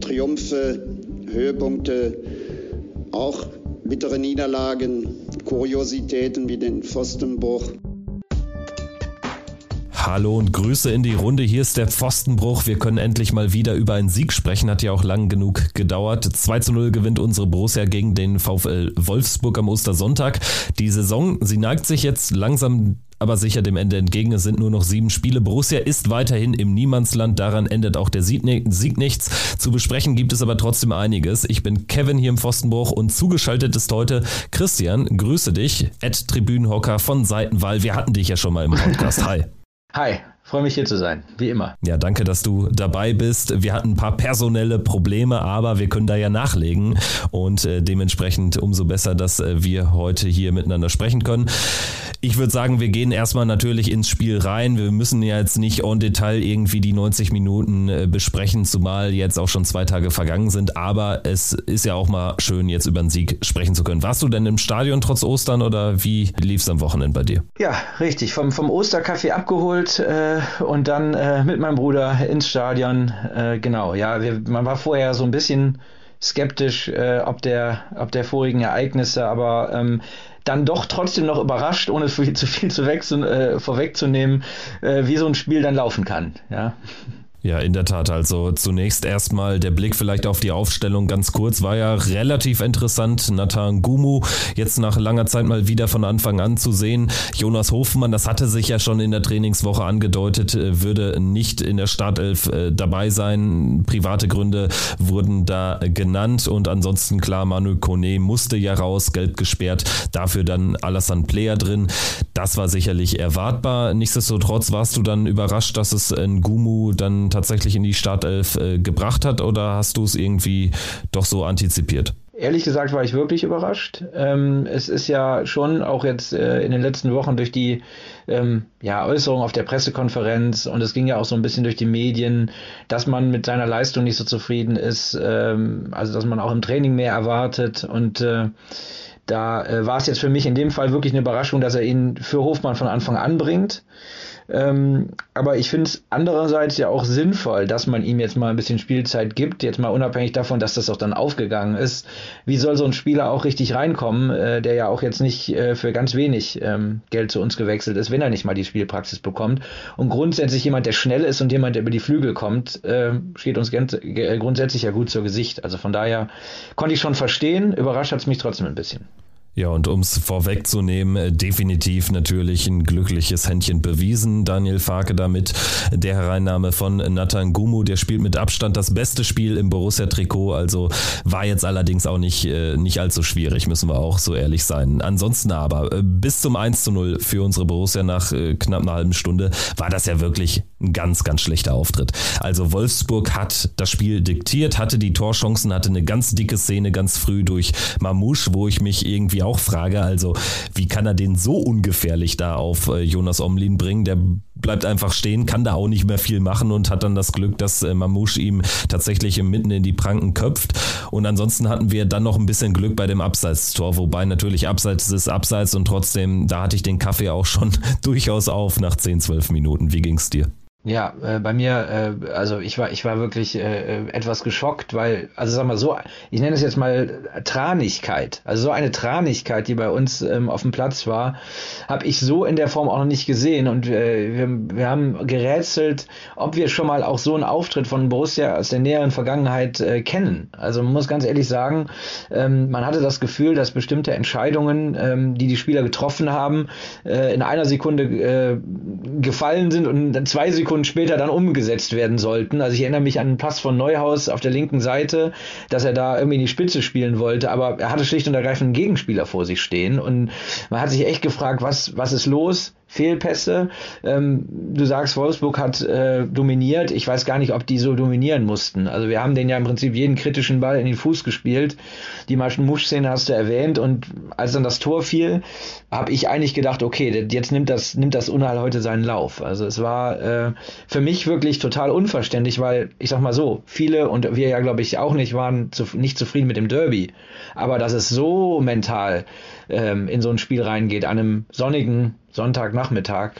Triumphe, Höhepunkte, auch bittere Niederlagen, Kuriositäten wie den Pfostenbruch. Hallo und Grüße in die Runde. Hier ist der Pfostenbruch. Wir können endlich mal wieder über einen Sieg sprechen. Hat ja auch lang genug gedauert. 2 zu 0 gewinnt unsere Borussia gegen den VfL Wolfsburg am Ostersonntag. Die Saison, sie neigt sich jetzt langsam aber sicher dem Ende entgegen. Es sind nur noch sieben Spiele. Borussia ist weiterhin im Niemandsland. Daran endet auch der Sieg, nichts. Zu besprechen gibt es aber trotzdem einiges. Ich bin Kevin hier im Pfostenbruch und zugeschaltet ist heute Christian. Grüße dich, Ed Tribünenhocker von Seitenwahl. Wir hatten dich ja schon mal im Podcast. Hi. Hi, freue mich hier zu sein, wie immer. Ja, danke, dass du dabei bist. Wir hatten ein paar personelle Probleme, aber wir können da ja nachlegen und äh, dementsprechend umso besser, dass äh, wir heute hier miteinander sprechen können. Ich würde sagen, wir gehen erstmal natürlich ins Spiel rein. Wir müssen ja jetzt nicht en Detail irgendwie die 90 Minuten äh, besprechen, zumal jetzt auch schon zwei Tage vergangen sind. Aber es ist ja auch mal schön, jetzt über den Sieg sprechen zu können. Warst du denn im Stadion trotz Ostern oder wie lief es am Wochenende bei dir? Ja, richtig. Vom, vom Osterkaffee abgeholt äh, und dann äh, mit meinem Bruder ins Stadion. Äh, genau, ja, wir, man war vorher so ein bisschen skeptisch äh, ob, der, ob der vorigen Ereignisse, aber ähm, dann doch trotzdem noch überrascht, ohne zu viel zu, viel zu äh, vorwegzunehmen, äh, wie so ein Spiel dann laufen kann. Ja. Ja, in der Tat. Also zunächst erstmal der Blick vielleicht auf die Aufstellung ganz kurz. War ja relativ interessant. Nathan Gumu jetzt nach langer Zeit mal wieder von Anfang an zu sehen. Jonas Hofmann, das hatte sich ja schon in der Trainingswoche angedeutet, äh, würde nicht in der Startelf äh, dabei sein. Private Gründe wurden da genannt und ansonsten klar, Manu Kone musste ja raus, gelb gesperrt. Dafür dann Alassane Player drin. Das war sicherlich erwartbar. Nichtsdestotrotz warst du dann überrascht, dass es ein Gumu dann tatsächlich in die Startelf äh, gebracht hat oder hast du es irgendwie doch so antizipiert? Ehrlich gesagt war ich wirklich überrascht. Ähm, es ist ja schon auch jetzt äh, in den letzten Wochen durch die ähm, ja, Äußerung auf der Pressekonferenz und es ging ja auch so ein bisschen durch die Medien, dass man mit seiner Leistung nicht so zufrieden ist, ähm, also dass man auch im Training mehr erwartet und äh, da äh, war es jetzt für mich in dem Fall wirklich eine Überraschung, dass er ihn für Hofmann von Anfang an bringt. Ähm, aber ich finde es andererseits ja auch sinnvoll, dass man ihm jetzt mal ein bisschen Spielzeit gibt, jetzt mal unabhängig davon, dass das auch dann aufgegangen ist. Wie soll so ein Spieler auch richtig reinkommen, äh, der ja auch jetzt nicht äh, für ganz wenig ähm, Geld zu uns gewechselt ist, wenn er nicht mal die Spielpraxis bekommt. Und grundsätzlich jemand, der schnell ist und jemand, der über die Flügel kommt, äh, steht uns grundsätzlich ja gut zur Gesicht. Also von daher konnte ich schon verstehen, überrascht hat es mich trotzdem ein bisschen. Ja, und um es vorwegzunehmen, äh, definitiv natürlich ein glückliches Händchen bewiesen. Daniel Farke damit der Hereinnahme von Nathan Gumu, der spielt mit Abstand das beste Spiel im Borussia-Trikot, also war jetzt allerdings auch nicht, äh, nicht allzu schwierig, müssen wir auch so ehrlich sein. Ansonsten aber, äh, bis zum 1 zu 0 für unsere Borussia nach knapp einer halben Stunde war das ja wirklich ein ganz, ganz schlechter Auftritt. Also Wolfsburg hat das Spiel diktiert, hatte die Torchancen, hatte eine ganz dicke Szene ganz früh durch Mamouche, wo ich mich irgendwie auch frage. Also, wie kann er den so ungefährlich da auf äh, Jonas Omlin bringen? Der bleibt einfach stehen, kann da auch nicht mehr viel machen und hat dann das Glück, dass äh, Mamouche ihm tatsächlich mitten in die Pranken köpft. Und ansonsten hatten wir dann noch ein bisschen Glück bei dem Abseits-Tor, wobei natürlich Abseits ist Abseits und trotzdem, da hatte ich den Kaffee auch schon durchaus auf nach 10, 12 Minuten. Wie ging's dir? Ja, äh, bei mir, äh, also ich war, ich war wirklich äh, äh, etwas geschockt, weil, also sag mal so, ich nenne es jetzt mal Tranigkeit, also so eine Tranigkeit, die bei uns ähm, auf dem Platz war, habe ich so in der Form auch noch nicht gesehen und äh, wir, wir haben gerätselt, ob wir schon mal auch so einen Auftritt von Borussia aus der näheren Vergangenheit äh, kennen. Also man muss ganz ehrlich sagen, ähm, man hatte das Gefühl, dass bestimmte Entscheidungen, ähm, die die Spieler getroffen haben, äh, in einer Sekunde äh, gefallen sind und dann zwei Sekunden Sekunden später dann umgesetzt werden sollten. Also ich erinnere mich an den Pass von Neuhaus auf der linken Seite, dass er da irgendwie in die Spitze spielen wollte, aber er hatte schlicht und ergreifend einen Gegenspieler vor sich stehen und man hat sich echt gefragt, was, was ist los? Fehlpässe. Ähm, du sagst, Wolfsburg hat äh, dominiert. Ich weiß gar nicht, ob die so dominieren mussten. Also wir haben den ja im Prinzip jeden kritischen Ball in den Fuß gespielt. Die Musch-Szene hast du erwähnt und als dann das Tor fiel, habe ich eigentlich gedacht, okay, jetzt nimmt das, nimmt das Unheil heute seinen Lauf. Also es war äh, für mich wirklich total unverständlich, weil ich sag mal so, viele und wir ja glaube ich auch nicht waren zu, nicht zufrieden mit dem Derby. Aber dass es so mental ähm, in so ein Spiel reingeht, an einem sonnigen Sonntagnachmittag,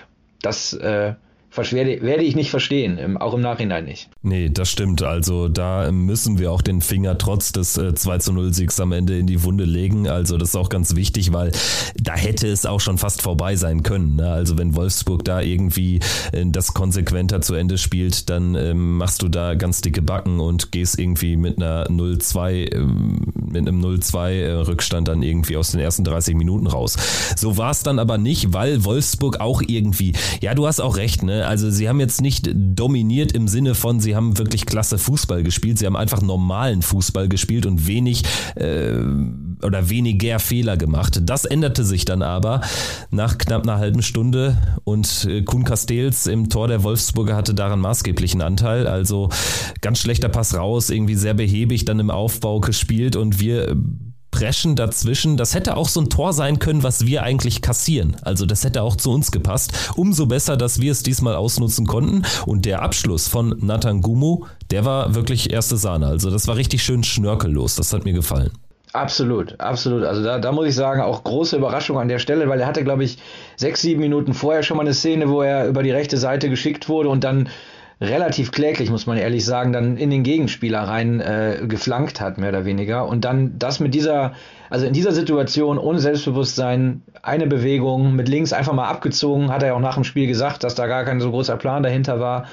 das äh, werde, werde ich nicht verstehen, auch im Nachhinein nicht. Nee, das stimmt. Also da müssen wir auch den Finger trotz des äh, 2 zu 0 Siegs am Ende in die Wunde legen. Also das ist auch ganz wichtig, weil da hätte es auch schon fast vorbei sein können. Ne? Also wenn Wolfsburg da irgendwie äh, das konsequenter zu Ende spielt, dann ähm, machst du da ganz dicke Backen und gehst irgendwie mit einer 0-2, äh, mit einem 0-2 äh, Rückstand dann irgendwie aus den ersten 30 Minuten raus. So war es dann aber nicht, weil Wolfsburg auch irgendwie, ja, du hast auch recht, ne? Also sie haben jetzt nicht dominiert im Sinne von, sie haben wirklich klasse Fußball gespielt, sie haben einfach normalen Fußball gespielt und wenig äh, oder weniger Fehler gemacht. Das änderte sich dann aber nach knapp einer halben Stunde und äh, Kuhn Castells im Tor der Wolfsburger hatte daran maßgeblichen Anteil. Also ganz schlechter Pass raus, irgendwie sehr behäbig dann im Aufbau gespielt und wir preschen dazwischen. Das hätte auch so ein Tor sein können, was wir eigentlich kassieren. Also das hätte auch zu uns gepasst. Umso besser, dass wir es diesmal ausnutzen konnten. Und der Abschluss von Nathan Gumu, der war wirklich erste Sahne. Also das war richtig schön schnörkellos. Das hat mir gefallen. Absolut, absolut. Also da, da muss ich sagen, auch große Überraschung an der Stelle, weil er hatte, glaube ich, sechs, sieben Minuten vorher schon mal eine Szene, wo er über die rechte Seite geschickt wurde und dann relativ kläglich, muss man ehrlich sagen, dann in den Gegenspieler rein äh, geflankt hat, mehr oder weniger. Und dann das mit dieser, also in dieser Situation ohne Selbstbewusstsein, eine Bewegung mit links einfach mal abgezogen, hat er ja auch nach dem Spiel gesagt, dass da gar kein so großer Plan dahinter war.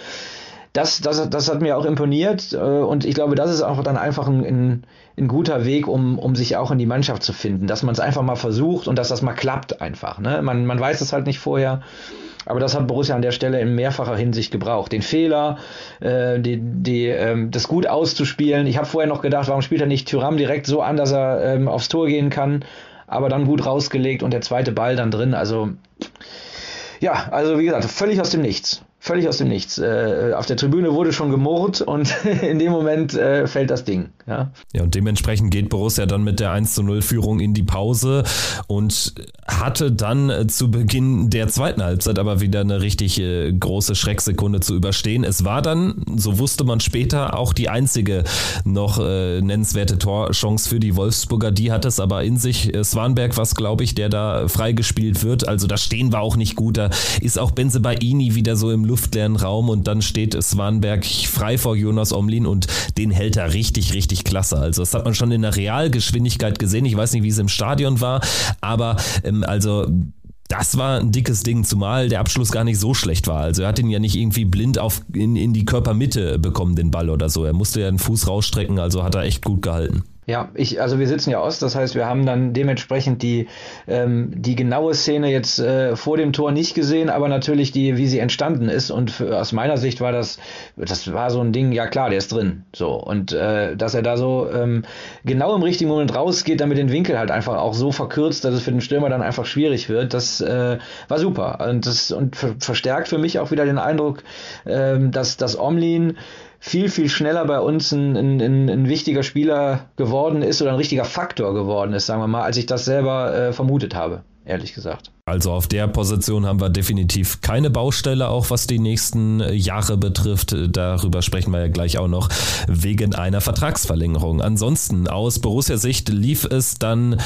Das, das, das hat mir auch imponiert äh, und ich glaube, das ist auch dann einfach ein, ein, ein guter Weg, um, um sich auch in die Mannschaft zu finden, dass man es einfach mal versucht und dass das mal klappt einfach. Ne? Man, man weiß es halt nicht vorher aber das hat Borussia an der Stelle in mehrfacher Hinsicht gebraucht. Den Fehler, äh, die, die, ähm, das gut auszuspielen. Ich habe vorher noch gedacht, warum spielt er nicht Tyram direkt so an, dass er ähm, aufs Tor gehen kann, aber dann gut rausgelegt und der zweite Ball dann drin. Also ja, also wie gesagt, völlig aus dem Nichts völlig aus dem Nichts. Äh, auf der Tribüne wurde schon gemurrt und in dem Moment äh, fällt das Ding. Ja. ja, und dementsprechend geht Borussia dann mit der 1 zu 0 Führung in die Pause und hatte dann äh, zu Beginn der zweiten Halbzeit aber wieder eine richtig äh, große Schrecksekunde zu überstehen. Es war dann, so wusste man später, auch die einzige noch äh, nennenswerte Torchance für die Wolfsburger. Die hat es aber in sich. Äh, Swanberg was, glaube ich, der da freigespielt wird. Also da stehen wir auch nicht gut. Da ist auch Benze Baini wieder so im luftleeren Raum und dann steht Swanberg frei vor Jonas Omlin und den hält er richtig, richtig klasse. Also das hat man schon in der Realgeschwindigkeit gesehen. Ich weiß nicht, wie es im Stadion war, aber ähm, also das war ein dickes Ding, zumal der Abschluss gar nicht so schlecht war. Also er hat ihn ja nicht irgendwie blind auf, in, in die Körpermitte bekommen, den Ball oder so. Er musste ja den Fuß rausstrecken, also hat er echt gut gehalten. Ja, ich, also wir sitzen ja aus, das heißt, wir haben dann dementsprechend die, ähm, die genaue Szene jetzt äh, vor dem Tor nicht gesehen, aber natürlich die, wie sie entstanden ist. Und für, aus meiner Sicht war das, das war so ein Ding, ja klar, der ist drin. So. Und äh, dass er da so ähm, genau im richtigen Moment rausgeht, damit den Winkel halt einfach auch so verkürzt, dass es für den Stürmer dann einfach schwierig wird, das äh, war super. Und das und verstärkt für mich auch wieder den Eindruck, ähm, dass, dass Omlin viel, viel schneller bei uns ein, ein, ein, wichtiger Spieler geworden ist oder ein richtiger Faktor geworden ist, sagen wir mal, als ich das selber äh, vermutet habe, ehrlich gesagt. Also auf der Position haben wir definitiv keine Baustelle, auch was die nächsten äh, Jahre betrifft. Darüber sprechen wir ja gleich auch noch wegen einer Vertragsverlängerung. Ansonsten aus Borussia Sicht lief es dann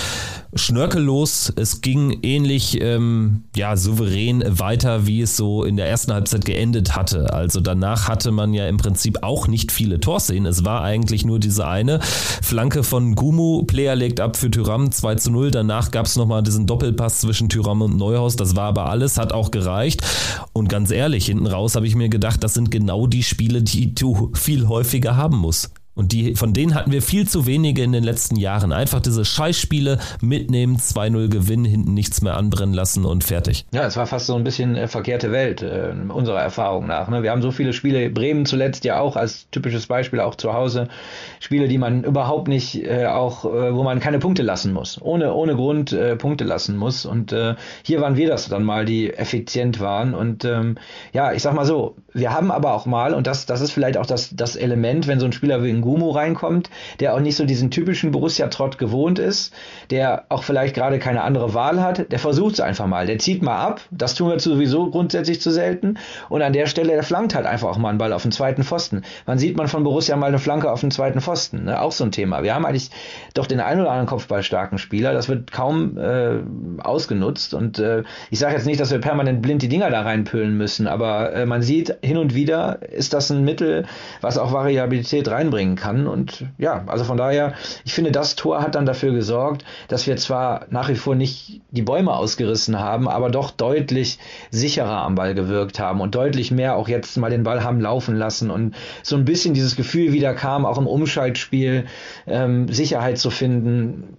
schnörkellos. Es ging ähnlich ähm, ja, souverän weiter, wie es so in der ersten Halbzeit geendet hatte. Also danach hatte man ja im Prinzip auch nicht viele Torszenen. Es war eigentlich nur diese eine Flanke von Gumu. Player legt ab für Tyram 2 zu 0. Danach gab es nochmal diesen Doppelpass zwischen Tyram und Neuhaus, das war aber alles, hat auch gereicht. Und ganz ehrlich, hinten raus habe ich mir gedacht, das sind genau die Spiele, die du viel häufiger haben musst. Und die, von denen hatten wir viel zu wenige in den letzten Jahren. Einfach diese Scheißspiele mitnehmen, 2-0 gewinnen, hinten nichts mehr anbrennen lassen und fertig. Ja, es war fast so ein bisschen äh, verkehrte Welt, äh, unserer Erfahrung nach. Ne? Wir haben so viele Spiele, Bremen zuletzt ja auch als typisches Beispiel, auch zu Hause. Spiele, die man überhaupt nicht, äh, auch, äh, wo man keine Punkte lassen muss. Ohne, ohne Grund äh, Punkte lassen muss. Und äh, hier waren wir das dann mal, die effizient waren. Und ähm, ja, ich sag mal so, wir haben aber auch mal, und das, das ist vielleicht auch das, das Element, wenn so ein Spieler wie Gumu reinkommt, der auch nicht so diesen typischen Borussia-Trott gewohnt ist, der auch vielleicht gerade keine andere Wahl hat, der versucht es einfach mal. Der zieht mal ab, das tun wir sowieso grundsätzlich zu selten. Und an der Stelle, der flankt halt einfach auch mal einen Ball auf den zweiten Pfosten. Wann sieht man von Borussia mal eine Flanke auf den zweiten Pfosten? Ne? Auch so ein Thema. Wir haben eigentlich doch den ein oder anderen kopfballstarken Spieler. Das wird kaum äh, ausgenutzt. Und äh, ich sage jetzt nicht, dass wir permanent blind die Dinger da reinpüllen müssen, aber äh, man sieht hin und wieder ist das ein Mittel, was auch Variabilität reinbringen kann. Und ja, also von daher, ich finde, das Tor hat dann dafür gesorgt, dass wir zwar nach wie vor nicht die Bäume ausgerissen haben, aber doch deutlich sicherer am Ball gewirkt haben und deutlich mehr auch jetzt mal den Ball haben laufen lassen und so ein bisschen dieses Gefühl wieder kam, auch im Umschaltspiel ähm, Sicherheit zu finden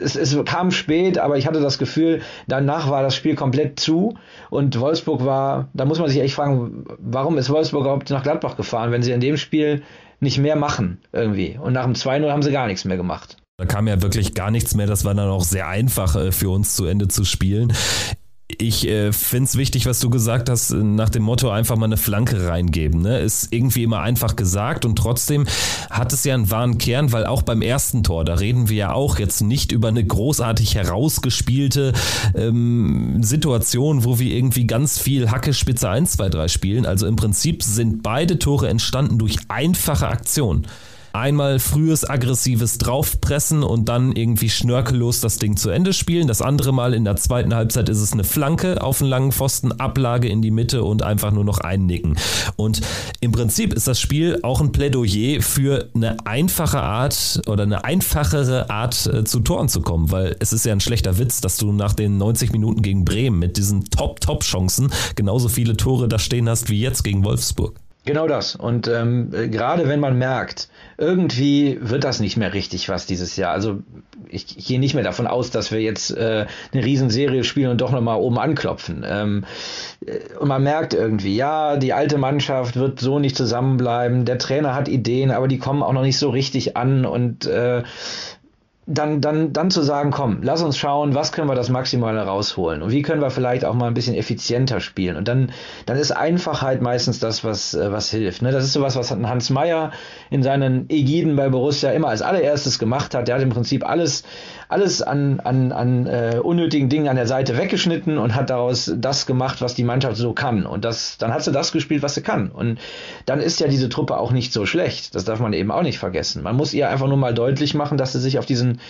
es, es kam spät, aber ich hatte das Gefühl, danach war das Spiel komplett zu und Wolfsburg war, da muss man sich echt fragen, warum ist Wolfsburg überhaupt nach Gladbach gefahren, wenn sie in dem Spiel nicht mehr machen irgendwie. Und nach dem 2-0 haben sie gar nichts mehr gemacht. Da kam ja wirklich gar nichts mehr. Das war dann auch sehr einfach äh, für uns zu Ende zu spielen. Ich äh, finde es wichtig, was du gesagt hast, nach dem Motto einfach mal eine Flanke reingeben. Ne? Ist irgendwie immer einfach gesagt und trotzdem hat es ja einen wahren Kern, weil auch beim ersten Tor, da reden wir ja auch jetzt nicht über eine großartig herausgespielte ähm, Situation, wo wir irgendwie ganz viel Hacke, Spitze 1, 2, 3 spielen. Also im Prinzip sind beide Tore entstanden durch einfache Aktionen einmal frühes aggressives Draufpressen und dann irgendwie schnörkellos das Ding zu Ende spielen. Das andere Mal in der zweiten Halbzeit ist es eine Flanke auf einen langen Pfosten, Ablage in die Mitte und einfach nur noch einnicken. Und im Prinzip ist das Spiel auch ein Plädoyer für eine einfache Art oder eine einfachere Art äh, zu Toren zu kommen, weil es ist ja ein schlechter Witz, dass du nach den 90 Minuten gegen Bremen mit diesen Top-Top-Chancen genauso viele Tore da stehen hast wie jetzt gegen Wolfsburg. Genau das. Und ähm, gerade wenn man merkt, irgendwie wird das nicht mehr richtig was dieses Jahr. Also ich, ich gehe nicht mehr davon aus, dass wir jetzt äh, eine Riesenserie spielen und doch nochmal oben anklopfen. Ähm, äh, und man merkt irgendwie, ja, die alte Mannschaft wird so nicht zusammenbleiben. Der Trainer hat Ideen, aber die kommen auch noch nicht so richtig an. Und äh, dann, dann, dann zu sagen, komm, lass uns schauen, was können wir das Maximale rausholen und wie können wir vielleicht auch mal ein bisschen effizienter spielen. Und dann, dann ist Einfachheit meistens das, was, äh, was hilft. Ne? Das ist sowas, was Hans Meyer in seinen Ägiden bei Borussia immer als allererstes gemacht hat. Der hat im Prinzip alles, alles an, an, an äh, unnötigen Dingen an der Seite weggeschnitten und hat daraus das gemacht, was die Mannschaft so kann. Und das, dann hat sie das gespielt, was sie kann. Und dann ist ja diese Truppe auch nicht so schlecht. Das darf man eben auch nicht vergessen. Man muss ihr einfach nur mal deutlich machen, dass sie sich auf diesen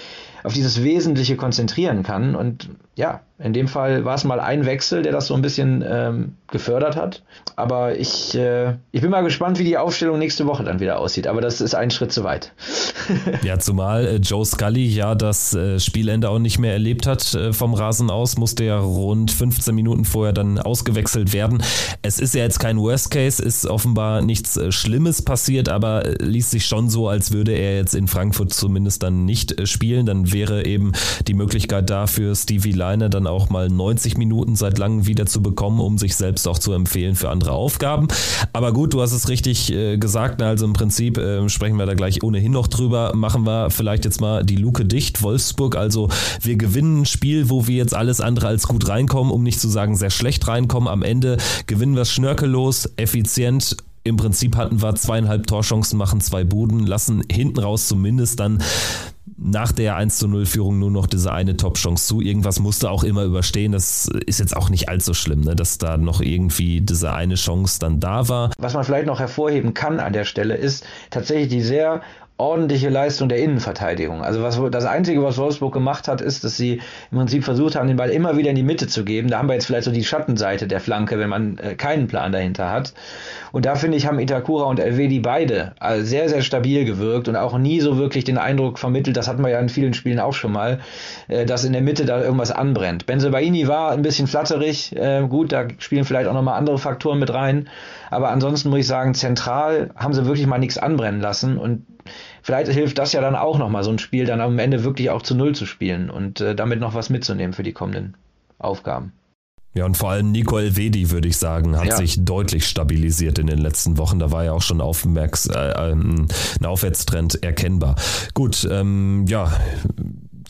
auf dieses Wesentliche konzentrieren kann. Und ja, in dem Fall war es mal ein Wechsel, der das so ein bisschen ähm, gefördert hat. Aber ich, äh, ich bin mal gespannt, wie die Aufstellung nächste Woche dann wieder aussieht. Aber das ist ein Schritt zu weit. ja, zumal äh, Joe Scully ja das äh, Spielende auch nicht mehr erlebt hat äh, vom Rasen aus, musste ja rund 15 Minuten vorher dann ausgewechselt werden. Es ist ja jetzt kein Worst Case, ist offenbar nichts äh, Schlimmes passiert, aber äh, liest sich schon so, als würde er jetzt in Frankfurt zumindest dann nicht spielen. Dann wäre eben die Möglichkeit da für Stevie Leiner dann auch mal 90 Minuten seit langem wieder zu bekommen, um sich selbst auch zu empfehlen für andere Aufgaben. Aber gut, du hast es richtig äh, gesagt, also im Prinzip äh, sprechen wir da gleich ohnehin noch drüber. Machen wir vielleicht jetzt mal die Luke dicht. Wolfsburg, also wir gewinnen ein Spiel, wo wir jetzt alles andere als gut reinkommen, um nicht zu sagen sehr schlecht reinkommen. Am Ende gewinnen wir es schnörkellos, effizient im Prinzip hatten wir zweieinhalb Torchancen, machen zwei Buden, lassen hinten raus zumindest dann nach der 1 zu 0 Führung nur noch diese eine Top-Chance zu. Irgendwas musste auch immer überstehen. Das ist jetzt auch nicht allzu schlimm, ne? dass da noch irgendwie diese eine Chance dann da war. Was man vielleicht noch hervorheben kann an der Stelle ist tatsächlich die sehr ordentliche Leistung der Innenverteidigung. Also was das Einzige, was Wolfsburg gemacht hat, ist, dass sie im Prinzip versucht haben, den Ball immer wieder in die Mitte zu geben. Da haben wir jetzt vielleicht so die Schattenseite der Flanke, wenn man äh, keinen Plan dahinter hat. Und da finde ich, haben Itakura und Elvedi beide also sehr, sehr stabil gewirkt und auch nie so wirklich den Eindruck vermittelt, das hatten wir ja in vielen Spielen auch schon mal, äh, dass in der Mitte da irgendwas anbrennt. Benzebaini war ein bisschen flatterig, äh, gut, da spielen vielleicht auch nochmal andere Faktoren mit rein. Aber ansonsten muss ich sagen, zentral haben sie wirklich mal nichts anbrennen lassen und vielleicht hilft das ja dann auch nochmal, so ein Spiel dann am Ende wirklich auch zu Null zu spielen und äh, damit noch was mitzunehmen für die kommenden Aufgaben. Ja, und vor allem Nico Elvedi, würde ich sagen, hat ja. sich deutlich stabilisiert in den letzten Wochen. Da war ja auch schon Aufmerks äh, ähm, ein Aufwärtstrend erkennbar. Gut, ähm, ja,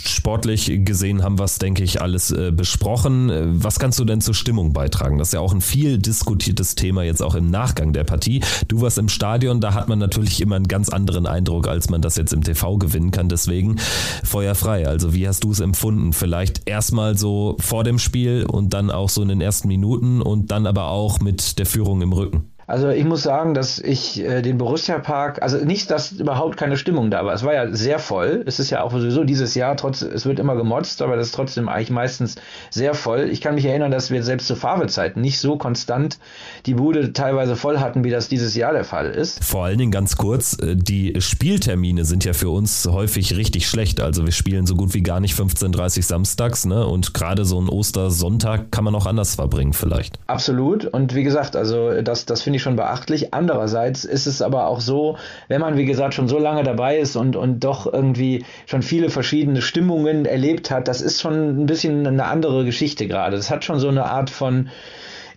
sportlich gesehen haben wir es, denke ich, alles äh, besprochen. Was kannst du denn zur Stimmung beitragen? Das ist ja auch ein viel diskutiertes Thema jetzt auch im Nachgang der Partie. Du warst im Stadion, da hat man natürlich immer einen ganz anderen Eindruck, als man das jetzt im TV gewinnen kann. Deswegen feuerfrei. Also wie hast du es empfunden? Vielleicht erstmal so vor dem Spiel und dann auch so in den ersten Minuten und dann aber auch mit der Führung im Rücken. Also ich muss sagen, dass ich äh, den Borussia Park, also nicht, dass überhaupt keine Stimmung da war. Es war ja sehr voll. Es ist ja auch sowieso dieses Jahr, trotz, es wird immer gemotzt, aber das ist trotzdem eigentlich meistens sehr voll. Ich kann mich erinnern, dass wir selbst zu Farbezeiten nicht so konstant die Bude teilweise voll hatten, wie das dieses Jahr der Fall ist. Vor allen Dingen ganz kurz, äh, die Spieltermine sind ja für uns häufig richtig schlecht. Also wir spielen so gut wie gar nicht 15.30 samstags, ne? Und gerade so ein Ostersonntag kann man auch anders verbringen vielleicht. Absolut. Und wie gesagt, also das, das finde ich schon beachtlich. Andererseits ist es aber auch so, wenn man, wie gesagt, schon so lange dabei ist und, und doch irgendwie schon viele verschiedene Stimmungen erlebt hat, das ist schon ein bisschen eine andere Geschichte gerade. Das hat schon so eine Art von,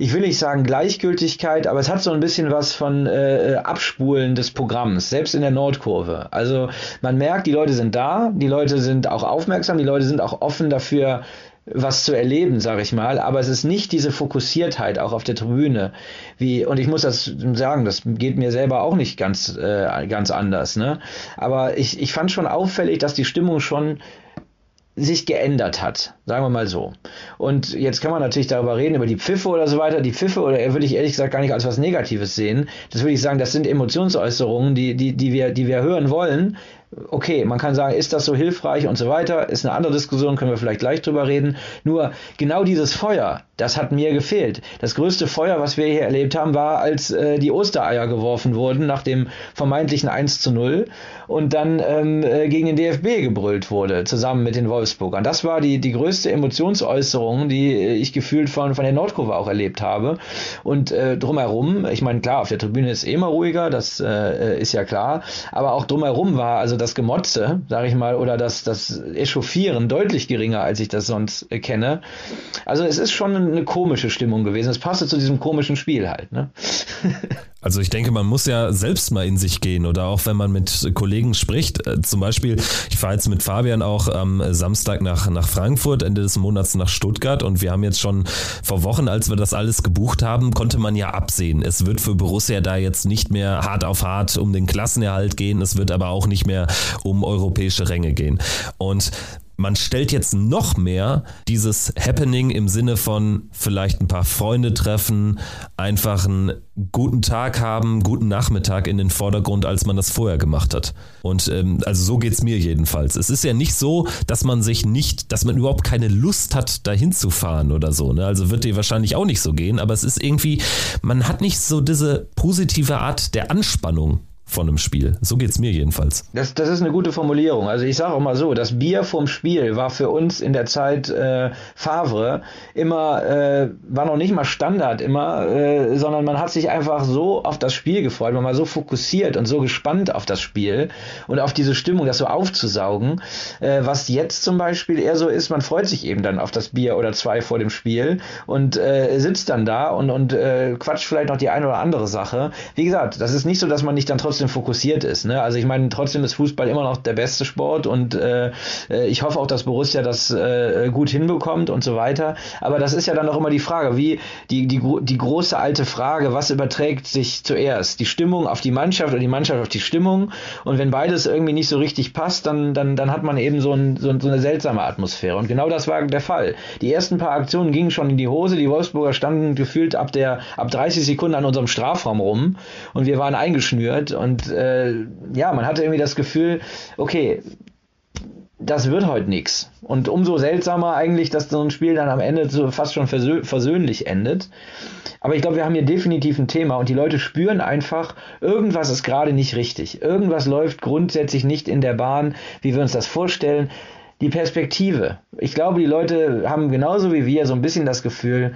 ich will nicht sagen Gleichgültigkeit, aber es hat so ein bisschen was von äh, Abspulen des Programms, selbst in der Nordkurve. Also man merkt, die Leute sind da, die Leute sind auch aufmerksam, die Leute sind auch offen dafür, was zu erleben, sage ich mal, aber es ist nicht diese Fokussiertheit auch auf der Tribüne, wie und ich muss das sagen, das geht mir selber auch nicht ganz äh, ganz anders, ne? Aber ich ich fand schon auffällig, dass die Stimmung schon sich geändert hat, sagen wir mal so. Und jetzt kann man natürlich darüber reden, über die Pfiffe oder so weiter. Die Pfiffe, oder würde ich ehrlich gesagt gar nicht als was Negatives sehen. Das würde ich sagen, das sind Emotionsäußerungen, die, die, die, wir, die wir hören wollen, okay, man kann sagen, ist das so hilfreich und so weiter, ist eine andere Diskussion, können wir vielleicht gleich drüber reden. Nur genau dieses Feuer, das hat mir gefehlt. Das größte Feuer, was wir hier erlebt haben, war, als äh, die Ostereier geworfen wurden nach dem vermeintlichen 1 zu 0 und dann ähm, äh, gegen den DFB gebrüllt wurde, zusammen mit den Wolfsburgern. Das war die, die größte Emotionsäußerung, die äh, ich gefühlt von, von der Nordkurve auch erlebt habe. Und äh, drumherum, ich meine, klar, auf der Tribüne ist eh immer ruhiger, das äh, ist ja klar, aber auch drumherum war, also das Gemotze, sage ich mal, oder das, das Echauffieren deutlich geringer, als ich das sonst äh, kenne. Also es ist schon eine komische Stimmung gewesen. Es passte zu diesem komischen Spiel halt. Ne? Also ich denke, man muss ja selbst mal in sich gehen oder auch wenn man mit Kollegen spricht. Äh, zum Beispiel, ich fahre jetzt mit Fabian auch am Samstag nach, nach Frankfurt, Ende des Monats nach Stuttgart und wir haben jetzt schon vor Wochen, als wir das alles gebucht haben, konnte man ja absehen. Es wird für Borussia da jetzt nicht mehr hart auf hart um den Klassenerhalt gehen, es wird aber auch nicht mehr um europäische Ränge gehen. Und man stellt jetzt noch mehr dieses Happening im Sinne von vielleicht ein paar Freunde treffen, einfach einen guten Tag haben, guten Nachmittag in den Vordergrund, als man das vorher gemacht hat. Und ähm, also so geht es mir jedenfalls. Es ist ja nicht so, dass man sich nicht, dass man überhaupt keine Lust hat, dahin zu fahren oder so. Ne? Also wird dir wahrscheinlich auch nicht so gehen, aber es ist irgendwie, man hat nicht so diese positive Art der Anspannung von einem Spiel. So geht es mir jedenfalls. Das, das ist eine gute Formulierung. Also ich sage auch mal so, das Bier vom Spiel war für uns in der Zeit äh, Favre immer, äh, war noch nicht mal Standard immer, äh, sondern man hat sich einfach so auf das Spiel gefreut, man war so fokussiert und so gespannt auf das Spiel und auf diese Stimmung, das so aufzusaugen. Äh, was jetzt zum Beispiel eher so ist, man freut sich eben dann auf das Bier oder zwei vor dem Spiel und äh, sitzt dann da und, und äh, quatscht vielleicht noch die eine oder andere Sache. Wie gesagt, das ist nicht so, dass man nicht dann trotzdem trotzdem fokussiert ist. Ne? Also ich meine, trotzdem ist Fußball immer noch der beste Sport und äh, äh, ich hoffe auch, dass Borussia das äh, gut hinbekommt und so weiter. Aber das ist ja dann auch immer die Frage, wie die, die, die große alte Frage, was überträgt sich zuerst? Die Stimmung auf die Mannschaft oder die Mannschaft auf die Stimmung? Und wenn beides irgendwie nicht so richtig passt, dann, dann, dann hat man eben so, ein, so, so eine seltsame Atmosphäre. Und genau das war der Fall. Die ersten paar Aktionen gingen schon in die Hose. Die Wolfsburger standen gefühlt ab der ab 30 Sekunden an unserem Strafraum rum und wir waren eingeschnürt und und äh, ja, man hatte irgendwie das Gefühl, okay, das wird heute nichts. Und umso seltsamer eigentlich, dass so ein Spiel dann am Ende so fast schon versö versöhnlich endet. Aber ich glaube, wir haben hier definitiv ein Thema und die Leute spüren einfach, irgendwas ist gerade nicht richtig. Irgendwas läuft grundsätzlich nicht in der Bahn, wie wir uns das vorstellen. Die Perspektive. Ich glaube, die Leute haben genauso wie wir so ein bisschen das Gefühl,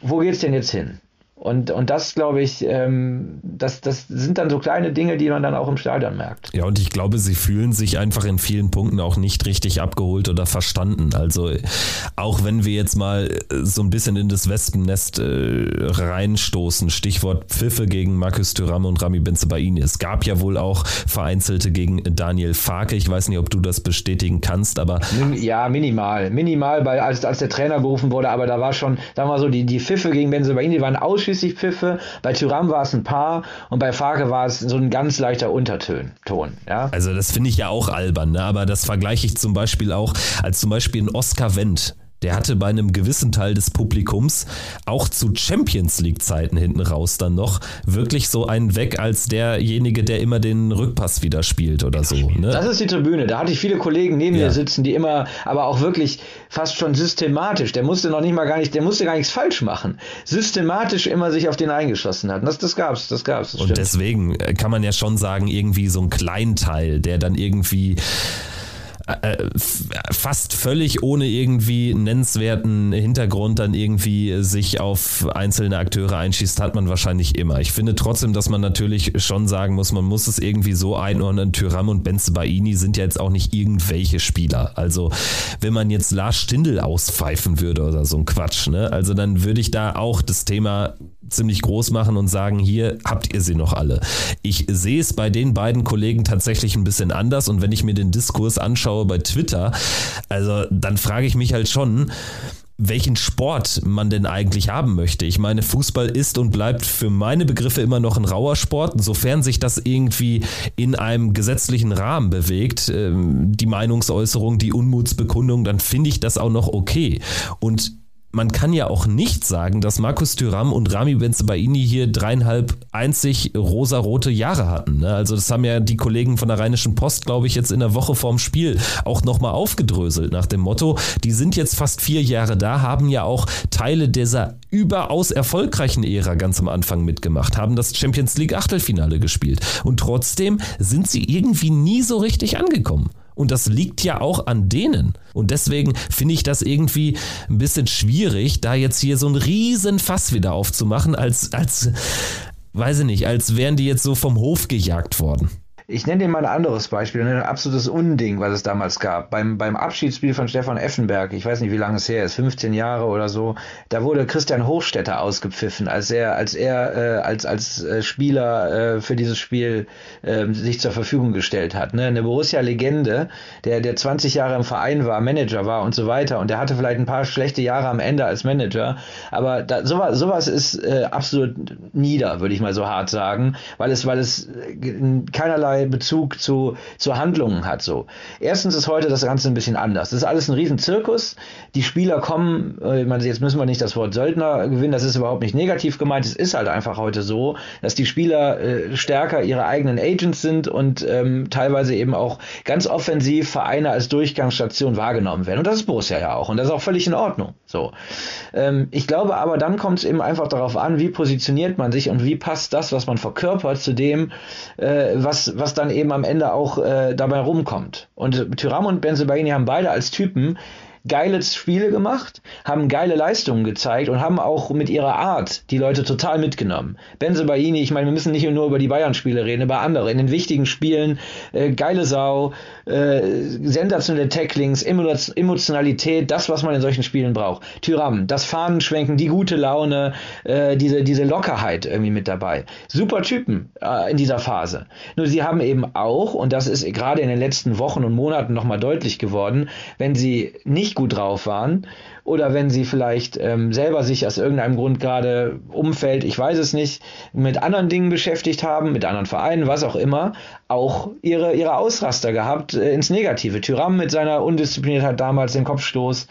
wo geht's denn jetzt hin? Und, und das, glaube ich, ähm, das, das sind dann so kleine Dinge, die man dann auch im Stadion merkt. Ja, und ich glaube, sie fühlen sich einfach in vielen Punkten auch nicht richtig abgeholt oder verstanden. Also auch wenn wir jetzt mal äh, so ein bisschen in das Wespennest äh, reinstoßen, Stichwort Pfiffe gegen Markus Thuram und Rami Benzebaini. Es gab ja wohl auch vereinzelte gegen Daniel Farke. Ich weiß nicht, ob du das bestätigen kannst, aber... Ja, minimal. Minimal, weil als, als der Trainer gerufen wurde, aber da war schon, da war so, die, die Pfiffe gegen Benzebaini waren ausschließlich ausschließlich Pfiffe. Bei Tyram war es ein paar und bei Farke war es so ein ganz leichter Unterton. Ton, ja? Also das finde ich ja auch albern, ne? aber das vergleiche ich zum Beispiel auch, als zum Beispiel ein Oscar Wendt der hatte bei einem gewissen Teil des Publikums auch zu Champions League-Zeiten hinten raus dann noch wirklich so einen weg als derjenige, der immer den Rückpass wieder spielt oder so. Ne? Das ist die Tribüne. Da hatte ich viele Kollegen neben ja. mir sitzen, die immer, aber auch wirklich fast schon systematisch, der musste noch nicht mal gar nicht, der musste gar nichts falsch machen. Systematisch immer sich auf den eingeschossen hat. Das, das gab's, das gab's. Das Und deswegen kann man ja schon sagen, irgendwie so ein Kleinteil, der dann irgendwie äh, fast völlig ohne irgendwie nennenswerten Hintergrund dann irgendwie sich auf einzelne Akteure einschießt, hat man wahrscheinlich immer. Ich finde trotzdem, dass man natürlich schon sagen muss, man muss es irgendwie so einordnen. Tyram und Benze Baini sind ja jetzt auch nicht irgendwelche Spieler. Also, wenn man jetzt Lars Stindl auspfeifen würde oder so ein Quatsch, ne? Also, dann würde ich da auch das Thema ziemlich groß machen und sagen, hier habt ihr sie noch alle. Ich sehe es bei den beiden Kollegen tatsächlich ein bisschen anders und wenn ich mir den Diskurs anschaue bei Twitter, also dann frage ich mich halt schon, welchen Sport man denn eigentlich haben möchte. Ich meine, Fußball ist und bleibt für meine Begriffe immer noch ein rauer Sport. Sofern sich das irgendwie in einem gesetzlichen Rahmen bewegt, ähm, die Meinungsäußerung, die Unmutsbekundung, dann finde ich das auch noch okay. Und man kann ja auch nicht sagen, dass Markus Thüram und Rami Benzebaini hier dreieinhalb einzig rosarote Jahre hatten. Ne? Also das haben ja die Kollegen von der Rheinischen Post, glaube ich, jetzt in der Woche vorm Spiel auch nochmal aufgedröselt nach dem Motto, die sind jetzt fast vier Jahre da, haben ja auch Teile dieser überaus erfolgreichen Ära ganz am Anfang mitgemacht, haben das Champions League Achtelfinale gespielt und trotzdem sind sie irgendwie nie so richtig angekommen. Und das liegt ja auch an denen. Und deswegen finde ich das irgendwie ein bisschen schwierig, da jetzt hier so ein riesen Fass wieder aufzumachen, als, als, weiß ich nicht, als wären die jetzt so vom Hof gejagt worden. Ich nenne dir mal ein anderes Beispiel, ein absolutes Unding, was es damals gab. Beim, beim Abschiedsspiel von Stefan Effenberg, ich weiß nicht, wie lange es her ist, 15 Jahre oder so, da wurde Christian Hochstetter ausgepfiffen, als er, als er äh, als, als äh, Spieler äh, für dieses Spiel äh, sich zur Verfügung gestellt hat. Ne? Eine Borussia-Legende, der, der 20 Jahre im Verein war, Manager war und so weiter. Und der hatte vielleicht ein paar schlechte Jahre am Ende als Manager. Aber da, sowas, sowas ist äh, absolut nieder, würde ich mal so hart sagen, weil es, weil es äh, keinerlei keinerlei Bezug zu, zu Handlungen hat. So. Erstens ist heute das Ganze ein bisschen anders. Das ist alles ein Riesenzirkus. Die Spieler kommen, äh, meine, jetzt müssen wir nicht das Wort Söldner gewinnen, das ist überhaupt nicht negativ gemeint. Es ist halt einfach heute so, dass die Spieler äh, stärker ihre eigenen Agents sind und ähm, teilweise eben auch ganz offensiv Vereine als Durchgangsstation wahrgenommen werden. Und das ist Borussia ja auch. Und das ist auch völlig in Ordnung. So. Ähm, ich glaube aber, dann kommt es eben einfach darauf an, wie positioniert man sich und wie passt das, was man verkörpert, zu dem, äh, was, was was dann eben am Ende auch äh, dabei rumkommt. Und Tyram und Benzebaini haben beide als Typen geile Spiele gemacht, haben geile Leistungen gezeigt und haben auch mit ihrer Art die Leute total mitgenommen. Benze Baini, ich meine, wir müssen nicht nur über die Bayern-Spiele reden, über andere. In den wichtigen Spielen, äh, geile Sau, äh, sensationelle Tacklings, Emotionalität, das, was man in solchen Spielen braucht. Tyram, das Fahnenschwenken, die gute Laune, äh, diese, diese Lockerheit irgendwie mit dabei. Super Typen äh, in dieser Phase. Nur sie haben eben auch, und das ist gerade in den letzten Wochen und Monaten nochmal deutlich geworden, wenn sie nicht gut drauf waren oder wenn sie vielleicht ähm, selber sich aus irgendeinem Grund gerade Umfeld, ich weiß es nicht, mit anderen Dingen beschäftigt haben, mit anderen Vereinen, was auch immer, auch ihre, ihre Ausraster gehabt äh, ins Negative. Tyram mit seiner Undiszipliniertheit damals den Kopfstoß.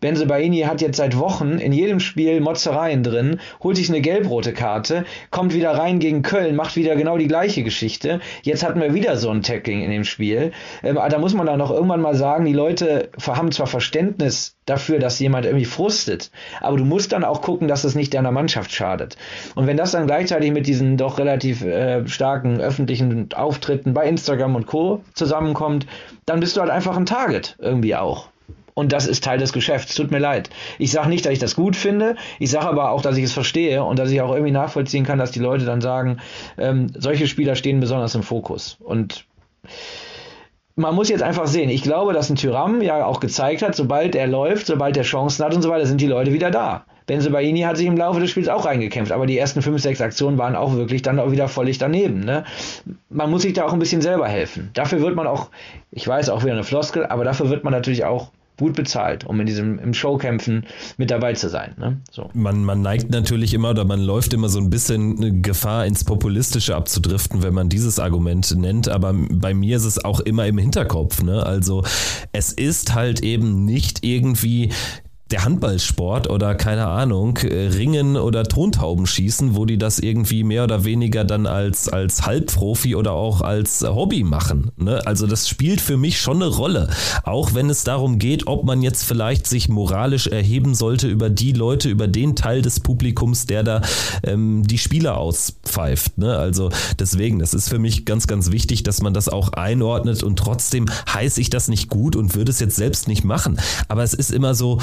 Benzebaini hat jetzt seit Wochen in jedem Spiel Motzereien drin, holt sich eine gelbrote Karte, kommt wieder rein gegen Köln, macht wieder genau die gleiche Geschichte. Jetzt hatten wir wieder so ein Tackling in dem Spiel. Ähm, da muss man dann noch irgendwann mal sagen, die Leute haben zwar Verständnis dafür, dass jemand irgendwie frustet, aber du musst dann auch gucken, dass es nicht deiner Mannschaft schadet. Und wenn das dann gleichzeitig mit diesen doch relativ äh, starken öffentlichen Auftritten bei Instagram und Co. zusammenkommt, dann bist du halt einfach ein Target irgendwie auch. Und das ist Teil des Geschäfts. Tut mir leid. Ich sage nicht, dass ich das gut finde. Ich sage aber auch, dass ich es verstehe und dass ich auch irgendwie nachvollziehen kann, dass die Leute dann sagen, ähm, solche Spieler stehen besonders im Fokus. Und man muss jetzt einfach sehen. Ich glaube, dass ein Tyram ja auch gezeigt hat, sobald er läuft, sobald er Chancen hat und so weiter, sind die Leute wieder da. Benzebaini hat sich im Laufe des Spiels auch reingekämpft, aber die ersten fünf, sechs Aktionen waren auch wirklich dann auch wieder völlig daneben. Ne? Man muss sich da auch ein bisschen selber helfen. Dafür wird man auch, ich weiß auch wieder eine Floskel, aber dafür wird man natürlich auch gut bezahlt, um in diesem im Showkämpfen mit dabei zu sein. Ne? So. Man, man neigt natürlich immer oder man läuft immer so ein bisschen Gefahr ins Populistische abzudriften, wenn man dieses Argument nennt, aber bei mir ist es auch immer im Hinterkopf. Ne? Also es ist halt eben nicht irgendwie der Handballsport oder keine Ahnung, äh, Ringen oder Tontauben schießen, wo die das irgendwie mehr oder weniger dann als, als Halbprofi oder auch als Hobby machen. Ne? Also das spielt für mich schon eine Rolle. Auch wenn es darum geht, ob man jetzt vielleicht sich moralisch erheben sollte über die Leute, über den Teil des Publikums, der da ähm, die Spieler auspfeift. Ne? Also deswegen, das ist für mich ganz, ganz wichtig, dass man das auch einordnet und trotzdem heiße ich das nicht gut und würde es jetzt selbst nicht machen. Aber es ist immer so,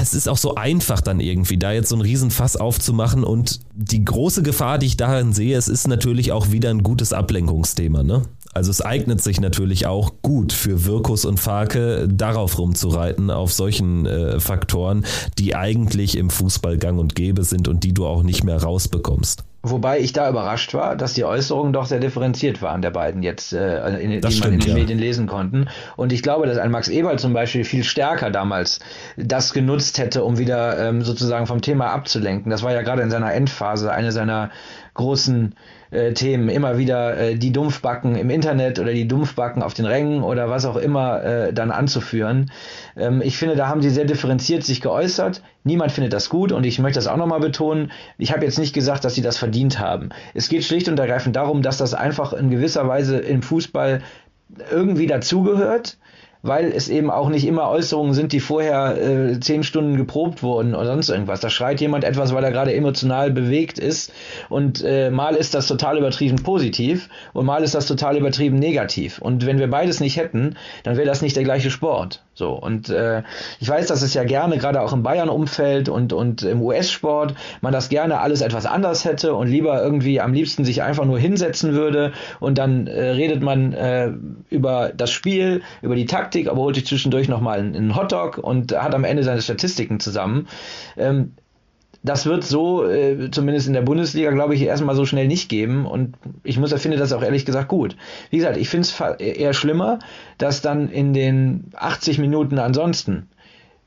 es ist auch so einfach dann irgendwie, da jetzt so ein Riesenfass aufzumachen und die große Gefahr, die ich darin sehe, es ist natürlich auch wieder ein gutes Ablenkungsthema, ne? Also es eignet sich natürlich auch gut für Wirkus und Farke, darauf rumzureiten, auf solchen äh, Faktoren, die eigentlich im Fußball gang und gäbe sind und die du auch nicht mehr rausbekommst. Wobei ich da überrascht war, dass die Äußerungen doch sehr differenziert waren der beiden jetzt, äh, in, die stimmt, man in den ja. Medien lesen konnten. Und ich glaube, dass ein Max Eberl zum Beispiel viel stärker damals das genutzt hätte, um wieder ähm, sozusagen vom Thema abzulenken. Das war ja gerade in seiner Endphase eine seiner großen äh, Themen immer wieder äh, die Dumpfbacken im Internet oder die Dumpfbacken auf den Rängen oder was auch immer äh, dann anzuführen. Ähm, ich finde, da haben sie sehr differenziert sich geäußert. Niemand findet das gut und ich möchte das auch nochmal betonen. Ich habe jetzt nicht gesagt, dass sie das verdient haben. Es geht schlicht und ergreifend darum, dass das einfach in gewisser Weise im Fußball irgendwie dazugehört weil es eben auch nicht immer Äußerungen sind, die vorher äh, zehn Stunden geprobt wurden oder sonst irgendwas. Da schreit jemand etwas, weil er gerade emotional bewegt ist und äh, mal ist das total übertrieben positiv und mal ist das total übertrieben negativ. Und wenn wir beides nicht hätten, dann wäre das nicht der gleiche Sport. So und äh, ich weiß, dass es ja gerne gerade auch im Bayern-Umfeld und und im US-Sport man das gerne alles etwas anders hätte und lieber irgendwie am liebsten sich einfach nur hinsetzen würde und dann äh, redet man äh, über das Spiel, über die Taktik, aber holt sich zwischendurch nochmal einen, Hotdog und hat am Ende seine Statistiken zusammen. Ähm, das wird so, äh, zumindest in der Bundesliga, glaube ich, erstmal so schnell nicht geben. Und ich muss, finde das auch ehrlich gesagt gut. Wie gesagt, ich finde es eher schlimmer, dass dann in den 80 Minuten ansonsten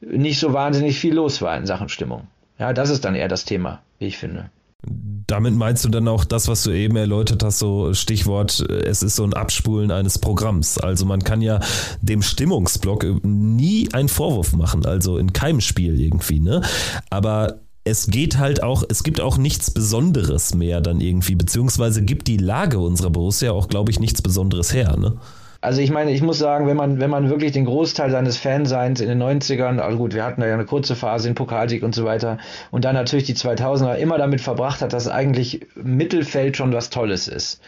nicht so wahnsinnig viel los war in Sachen Stimmung. Ja, das ist dann eher das Thema, wie ich finde. Damit meinst du dann auch das, was du eben erläutert hast, so Stichwort, es ist so ein Abspulen eines Programms. Also man kann ja dem Stimmungsblock nie einen Vorwurf machen, also in keinem Spiel irgendwie, ne? Aber es geht halt auch, es gibt auch nichts Besonderes mehr dann irgendwie, beziehungsweise gibt die Lage unserer Borussia auch, glaube ich, nichts Besonderes her, ne? Also ich meine, ich muss sagen, wenn man, wenn man wirklich den Großteil seines Fanseins in den 90ern, also gut, wir hatten da ja eine kurze Phase in Pokalsieg und so weiter, und dann natürlich die 2000er immer damit verbracht hat, dass eigentlich Mittelfeld schon was Tolles ist,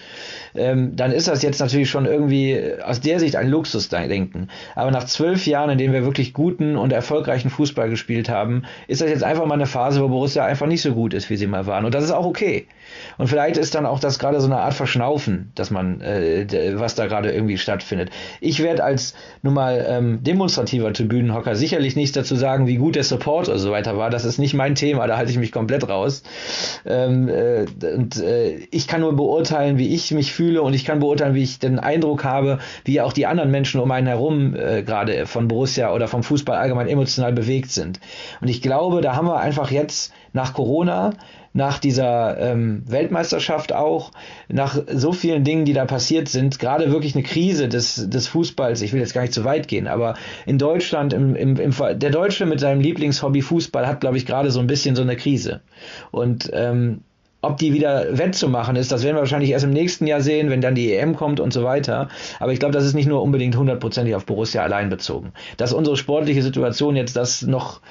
ähm, dann ist das jetzt natürlich schon irgendwie aus der Sicht ein Luxusdenken. Aber nach zwölf Jahren, in denen wir wirklich guten und erfolgreichen Fußball gespielt haben, ist das jetzt einfach mal eine Phase, wo Borussia einfach nicht so gut ist, wie sie mal waren. Und das ist auch okay. Und vielleicht ist dann auch das gerade so eine Art Verschnaufen, dass man, äh, was da gerade irgendwie stattfindet. Ich werde als nun mal ähm, demonstrativer Tribünenhocker sicherlich nichts dazu sagen, wie gut der Support oder so weiter war. Das ist nicht mein Thema, da halte ich mich komplett raus. Ähm, äh, und äh, ich kann nur beurteilen, wie ich mich fühle und ich kann beurteilen, wie ich den Eindruck habe, wie auch die anderen Menschen um einen herum äh, gerade von Borussia oder vom Fußball allgemein emotional bewegt sind. Und ich glaube, da haben wir einfach jetzt nach Corona nach dieser ähm, Weltmeisterschaft auch, nach so vielen Dingen, die da passiert sind, gerade wirklich eine Krise des, des Fußballs. Ich will jetzt gar nicht zu weit gehen, aber in Deutschland, im, im, im, der Deutsche mit seinem Lieblingshobby Fußball hat, glaube ich, gerade so ein bisschen so eine Krise. Und ähm, ob die wieder wettzumachen ist, das werden wir wahrscheinlich erst im nächsten Jahr sehen, wenn dann die EM kommt und so weiter. Aber ich glaube, das ist nicht nur unbedingt hundertprozentig auf Borussia allein bezogen. Dass unsere sportliche Situation jetzt das noch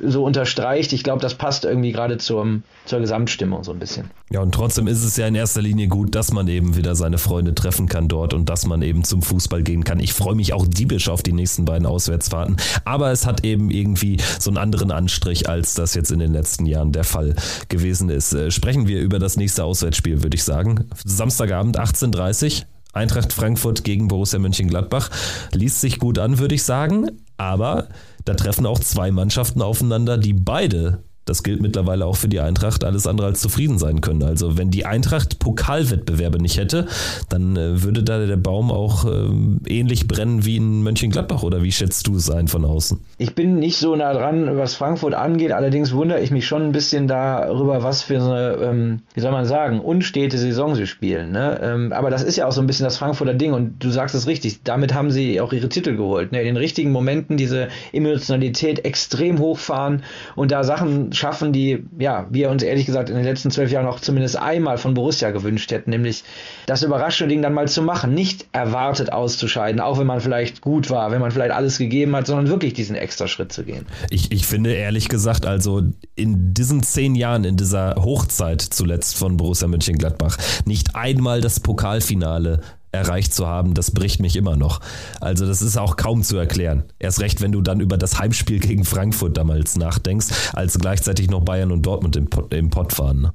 so unterstreicht, ich glaube, das passt irgendwie gerade zur, zur Gesamtstimmung so ein bisschen. Ja, und trotzdem ist es ja in erster Linie gut, dass man eben wieder seine Freunde treffen kann dort und dass man eben zum Fußball gehen kann. Ich freue mich auch diebisch auf die nächsten beiden Auswärtsfahrten. Aber es hat eben irgendwie so einen anderen Anstrich, als das jetzt in den letzten Jahren der Fall gewesen ist. Äh, sprechen wir über das nächste Auswärtsspiel, würde ich sagen. Samstagabend 18.30 Eintracht Frankfurt gegen Borussia Mönchengladbach. Liest sich gut an, würde ich sagen. Aber da treffen auch zwei Mannschaften aufeinander, die beide das gilt mittlerweile auch für die Eintracht, alles andere als zufrieden sein können. Also wenn die Eintracht Pokalwettbewerbe nicht hätte, dann äh, würde da der Baum auch äh, ähnlich brennen wie in Mönchengladbach oder wie schätzt du es ein von außen? Ich bin nicht so nah dran, was Frankfurt angeht, allerdings wundere ich mich schon ein bisschen darüber, was für eine, ähm, wie soll man sagen, unstete Saison sie spielen. Ne? Ähm, aber das ist ja auch so ein bisschen das Frankfurter Ding und du sagst es richtig, damit haben sie auch ihre Titel geholt. Ne? In den richtigen Momenten diese Emotionalität extrem hochfahren und da Sachen schaffen, die, ja, wir uns ehrlich gesagt in den letzten zwölf Jahren auch zumindest einmal von Borussia gewünscht hätten, nämlich das überraschende Ding dann mal zu machen, nicht erwartet auszuscheiden, auch wenn man vielleicht gut war, wenn man vielleicht alles gegeben hat, sondern wirklich diesen extra Schritt zu gehen. Ich, ich finde ehrlich gesagt, also in diesen zehn Jahren, in dieser Hochzeit zuletzt von Borussia Mönchengladbach, nicht einmal das Pokalfinale erreicht zu haben, das bricht mich immer noch. Also das ist auch kaum zu erklären. Erst recht, wenn du dann über das Heimspiel gegen Frankfurt damals nachdenkst, als gleichzeitig noch Bayern und Dortmund im Pott, im Pott fahren. Ne?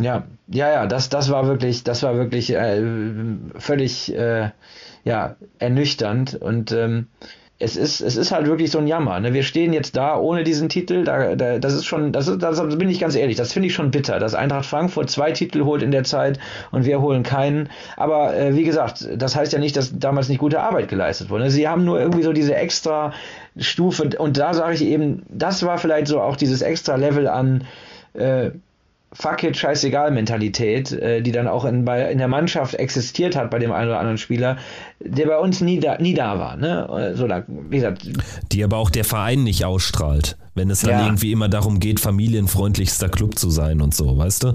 Ja, ja, ja, das, das war wirklich, das war wirklich äh, völlig äh, ja, ernüchternd und ähm, es ist, es ist halt wirklich so ein Jammer. Ne? Wir stehen jetzt da ohne diesen Titel. Da, da, das ist schon, das, ist, das bin ich ganz ehrlich, das finde ich schon bitter, dass Eintracht Frankfurt zwei Titel holt in der Zeit und wir holen keinen. Aber äh, wie gesagt, das heißt ja nicht, dass damals nicht gute Arbeit geleistet wurde. Sie haben nur irgendwie so diese extra Stufe und da sage ich eben, das war vielleicht so auch dieses extra Level an äh, Fuck it, scheißegal Mentalität, äh, die dann auch in, bei, in der Mannschaft existiert hat bei dem einen oder anderen Spieler, der bei uns nie da, nie da war. Ne? So, wie gesagt, die aber auch der Verein nicht ausstrahlt wenn es dann ja. irgendwie immer darum geht, familienfreundlichster Club zu sein und so, weißt du?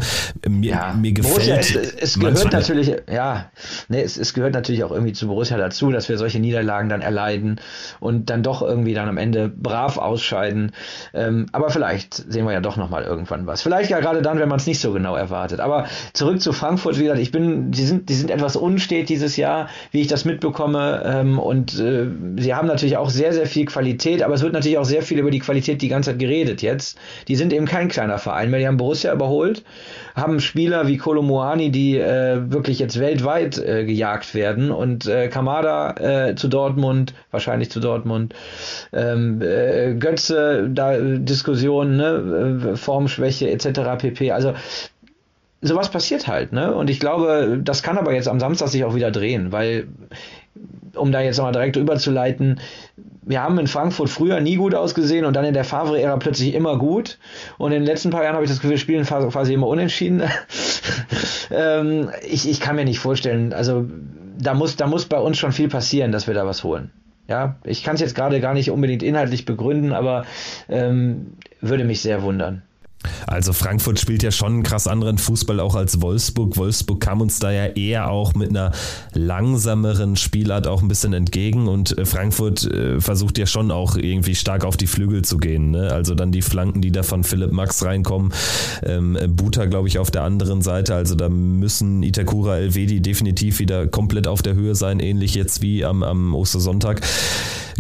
Mir, ja. mir gefällt. Borussia, es, es gehört natürlich, ja, nee, es, es gehört natürlich auch irgendwie zu Borussia dazu, dass wir solche Niederlagen dann erleiden und dann doch irgendwie dann am Ende brav ausscheiden. Ähm, aber vielleicht sehen wir ja doch nochmal irgendwann was. Vielleicht ja gerade dann, wenn man es nicht so genau erwartet. Aber zurück zu Frankfurt, wie gesagt, ich bin, die sind, die sind etwas unstet dieses Jahr, wie ich das mitbekomme. Ähm, und äh, sie haben natürlich auch sehr, sehr viel Qualität, aber es wird natürlich auch sehr viel über die Qualität, die ganze Zeit geredet jetzt. Die sind eben kein kleiner Verein mehr. Die haben Borussia überholt, haben Spieler wie Kolomoani, die äh, wirklich jetzt weltweit äh, gejagt werden und äh, Kamada äh, zu Dortmund, wahrscheinlich zu Dortmund. Ähm, äh, Götze, da Diskussionen, ne? Äh, Formschwäche etc. pp. Also sowas passiert halt, ne? Und ich glaube, das kann aber jetzt am Samstag sich auch wieder drehen, weil um da jetzt nochmal direkt überzuleiten, wir haben in Frankfurt früher nie gut ausgesehen und dann in der Favre-Ära plötzlich immer gut. Und in den letzten paar Jahren habe ich das Gefühl, wir spielen quasi immer unentschieden. ähm, ich, ich kann mir nicht vorstellen, also da muss, da muss bei uns schon viel passieren, dass wir da was holen. Ja, ich kann es jetzt gerade gar nicht unbedingt inhaltlich begründen, aber ähm, würde mich sehr wundern. Also Frankfurt spielt ja schon einen krass anderen Fußball auch als Wolfsburg. Wolfsburg kam uns da ja eher auch mit einer langsameren Spielart auch ein bisschen entgegen und äh, Frankfurt äh, versucht ja schon auch irgendwie stark auf die Flügel zu gehen. Ne? Also dann die Flanken, die da von Philipp Max reinkommen. Ähm, Buta, glaube ich, auf der anderen Seite. Also da müssen Itakura Elvedi definitiv wieder komplett auf der Höhe sein, ähnlich jetzt wie am, am Ostersonntag.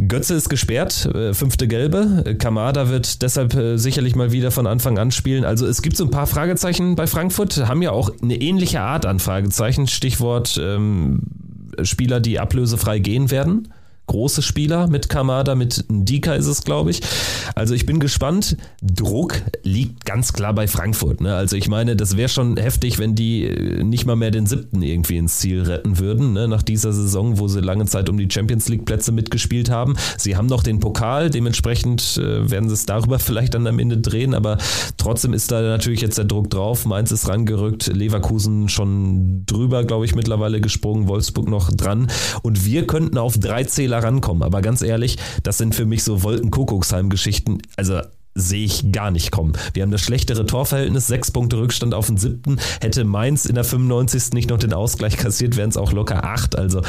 Götze ist gesperrt, äh, fünfte Gelbe. Kamada wird deshalb sicherlich mal wieder von Anfang an spielen. Also es gibt so ein paar Fragezeichen bei Frankfurt, haben ja auch eine ähnliche Art an Fragezeichen. Stichwort ähm, Spieler, die ablösefrei gehen werden große Spieler mit Kamada, mit Ndika ist es, glaube ich. Also ich bin gespannt. Druck liegt ganz klar bei Frankfurt. Ne? Also ich meine, das wäre schon heftig, wenn die äh, nicht mal mehr den siebten irgendwie ins Ziel retten würden, ne? nach dieser Saison, wo sie lange Zeit um die Champions League Plätze mitgespielt haben. Sie haben noch den Pokal, dementsprechend äh, werden sie es darüber vielleicht dann am Ende drehen, aber trotzdem ist da natürlich jetzt der Druck drauf. Mainz ist rangerückt, Leverkusen schon drüber, glaube ich, mittlerweile gesprungen, Wolfsburg noch dran und wir könnten auf drei Zähler rankommen. Aber ganz ehrlich, das sind für mich so Wolkenkuckucksheim-Geschichten. Also sehe ich gar nicht kommen. Wir haben das schlechtere Torverhältnis, sechs Punkte Rückstand auf den siebten. Hätte Mainz in der 95. nicht noch den Ausgleich kassiert, wären es auch locker acht. Also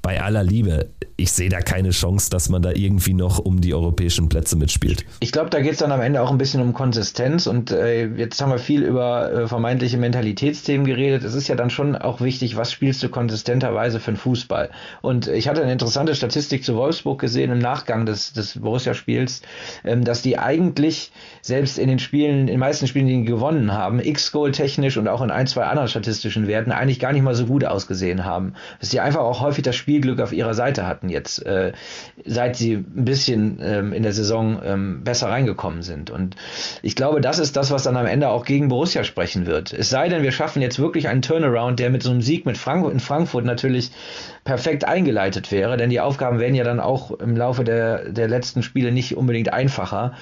bei aller Liebe, ich sehe da keine Chance, dass man da irgendwie noch um die europäischen Plätze mitspielt. Ich glaube, da geht es dann am Ende auch ein bisschen um Konsistenz und äh, jetzt haben wir viel über äh, vermeintliche Mentalitätsthemen geredet. Es ist ja dann schon auch wichtig, was spielst du konsistenterweise für einen Fußball. Und ich hatte eine interessante Statistik zu Wolfsburg gesehen im Nachgang des, des Borussia-Spiels, ähm, dass die eigentlich eigentlich selbst in den Spielen, in den meisten Spielen, die gewonnen haben, X-Goal technisch und auch in ein, zwei anderen statistischen Werten eigentlich gar nicht mal so gut ausgesehen haben. Dass sie einfach auch häufig das Spielglück auf ihrer Seite hatten jetzt, äh, seit sie ein bisschen ähm, in der Saison ähm, besser reingekommen sind. Und ich glaube, das ist das, was dann am Ende auch gegen Borussia sprechen wird. Es sei denn, wir schaffen jetzt wirklich einen Turnaround, der mit so einem Sieg mit Frank in Frankfurt natürlich perfekt eingeleitet wäre, denn die Aufgaben werden ja dann auch im Laufe der, der letzten Spiele nicht unbedingt einfacher.